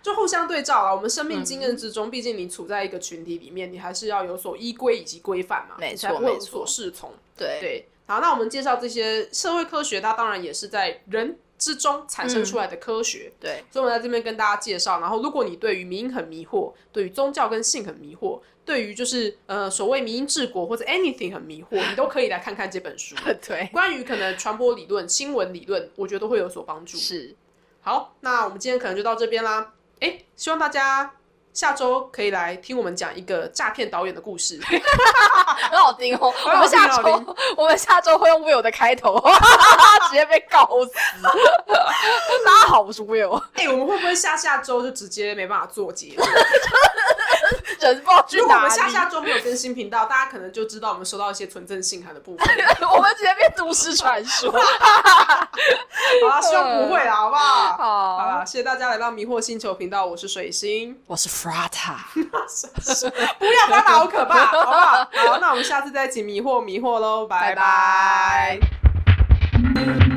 就互相对照啊。我们生命嗯经验之中，毕竟你处在一个群体里面，你还是要有所依规以及规范嘛，才不会所适从。对对，好，那我们介绍这些社会科学，它当然也是在人之中产生出来的科学。对，所以我在这边跟大家介绍。然后，如果你对于民很迷惑，对于宗教跟性很迷惑，对于就是呃所谓民因治国或者 anything 很迷惑，你都可以来看看这本书。[LAUGHS] 对，关于可能传播理论、新闻理论，我觉得都会有所帮助。是，好，那我们今天可能就到这边啦。哎，希望大家下周可以来听我们讲一个诈骗导演的故事。[LAUGHS] 很好听哦。我们下周我们下周会用 Will 的开头，[LAUGHS] 直接被告死。大家好，我是 Will，哎、我们会不会下下周就直接没办法做节目？[LAUGHS] 人不知道去如果我。们下下周没有更新频道，大家可能就知道我们收到一些纯正信函的部分。我们直接变都市传说。好啦，希望不会啦，好不好？好好，啦，谢谢大家来到迷惑星球频道，我是水星。我是 [LAUGHS] 不要把它好可怕，好不好？好，那我们下次再一起迷惑迷惑喽，拜拜。拜拜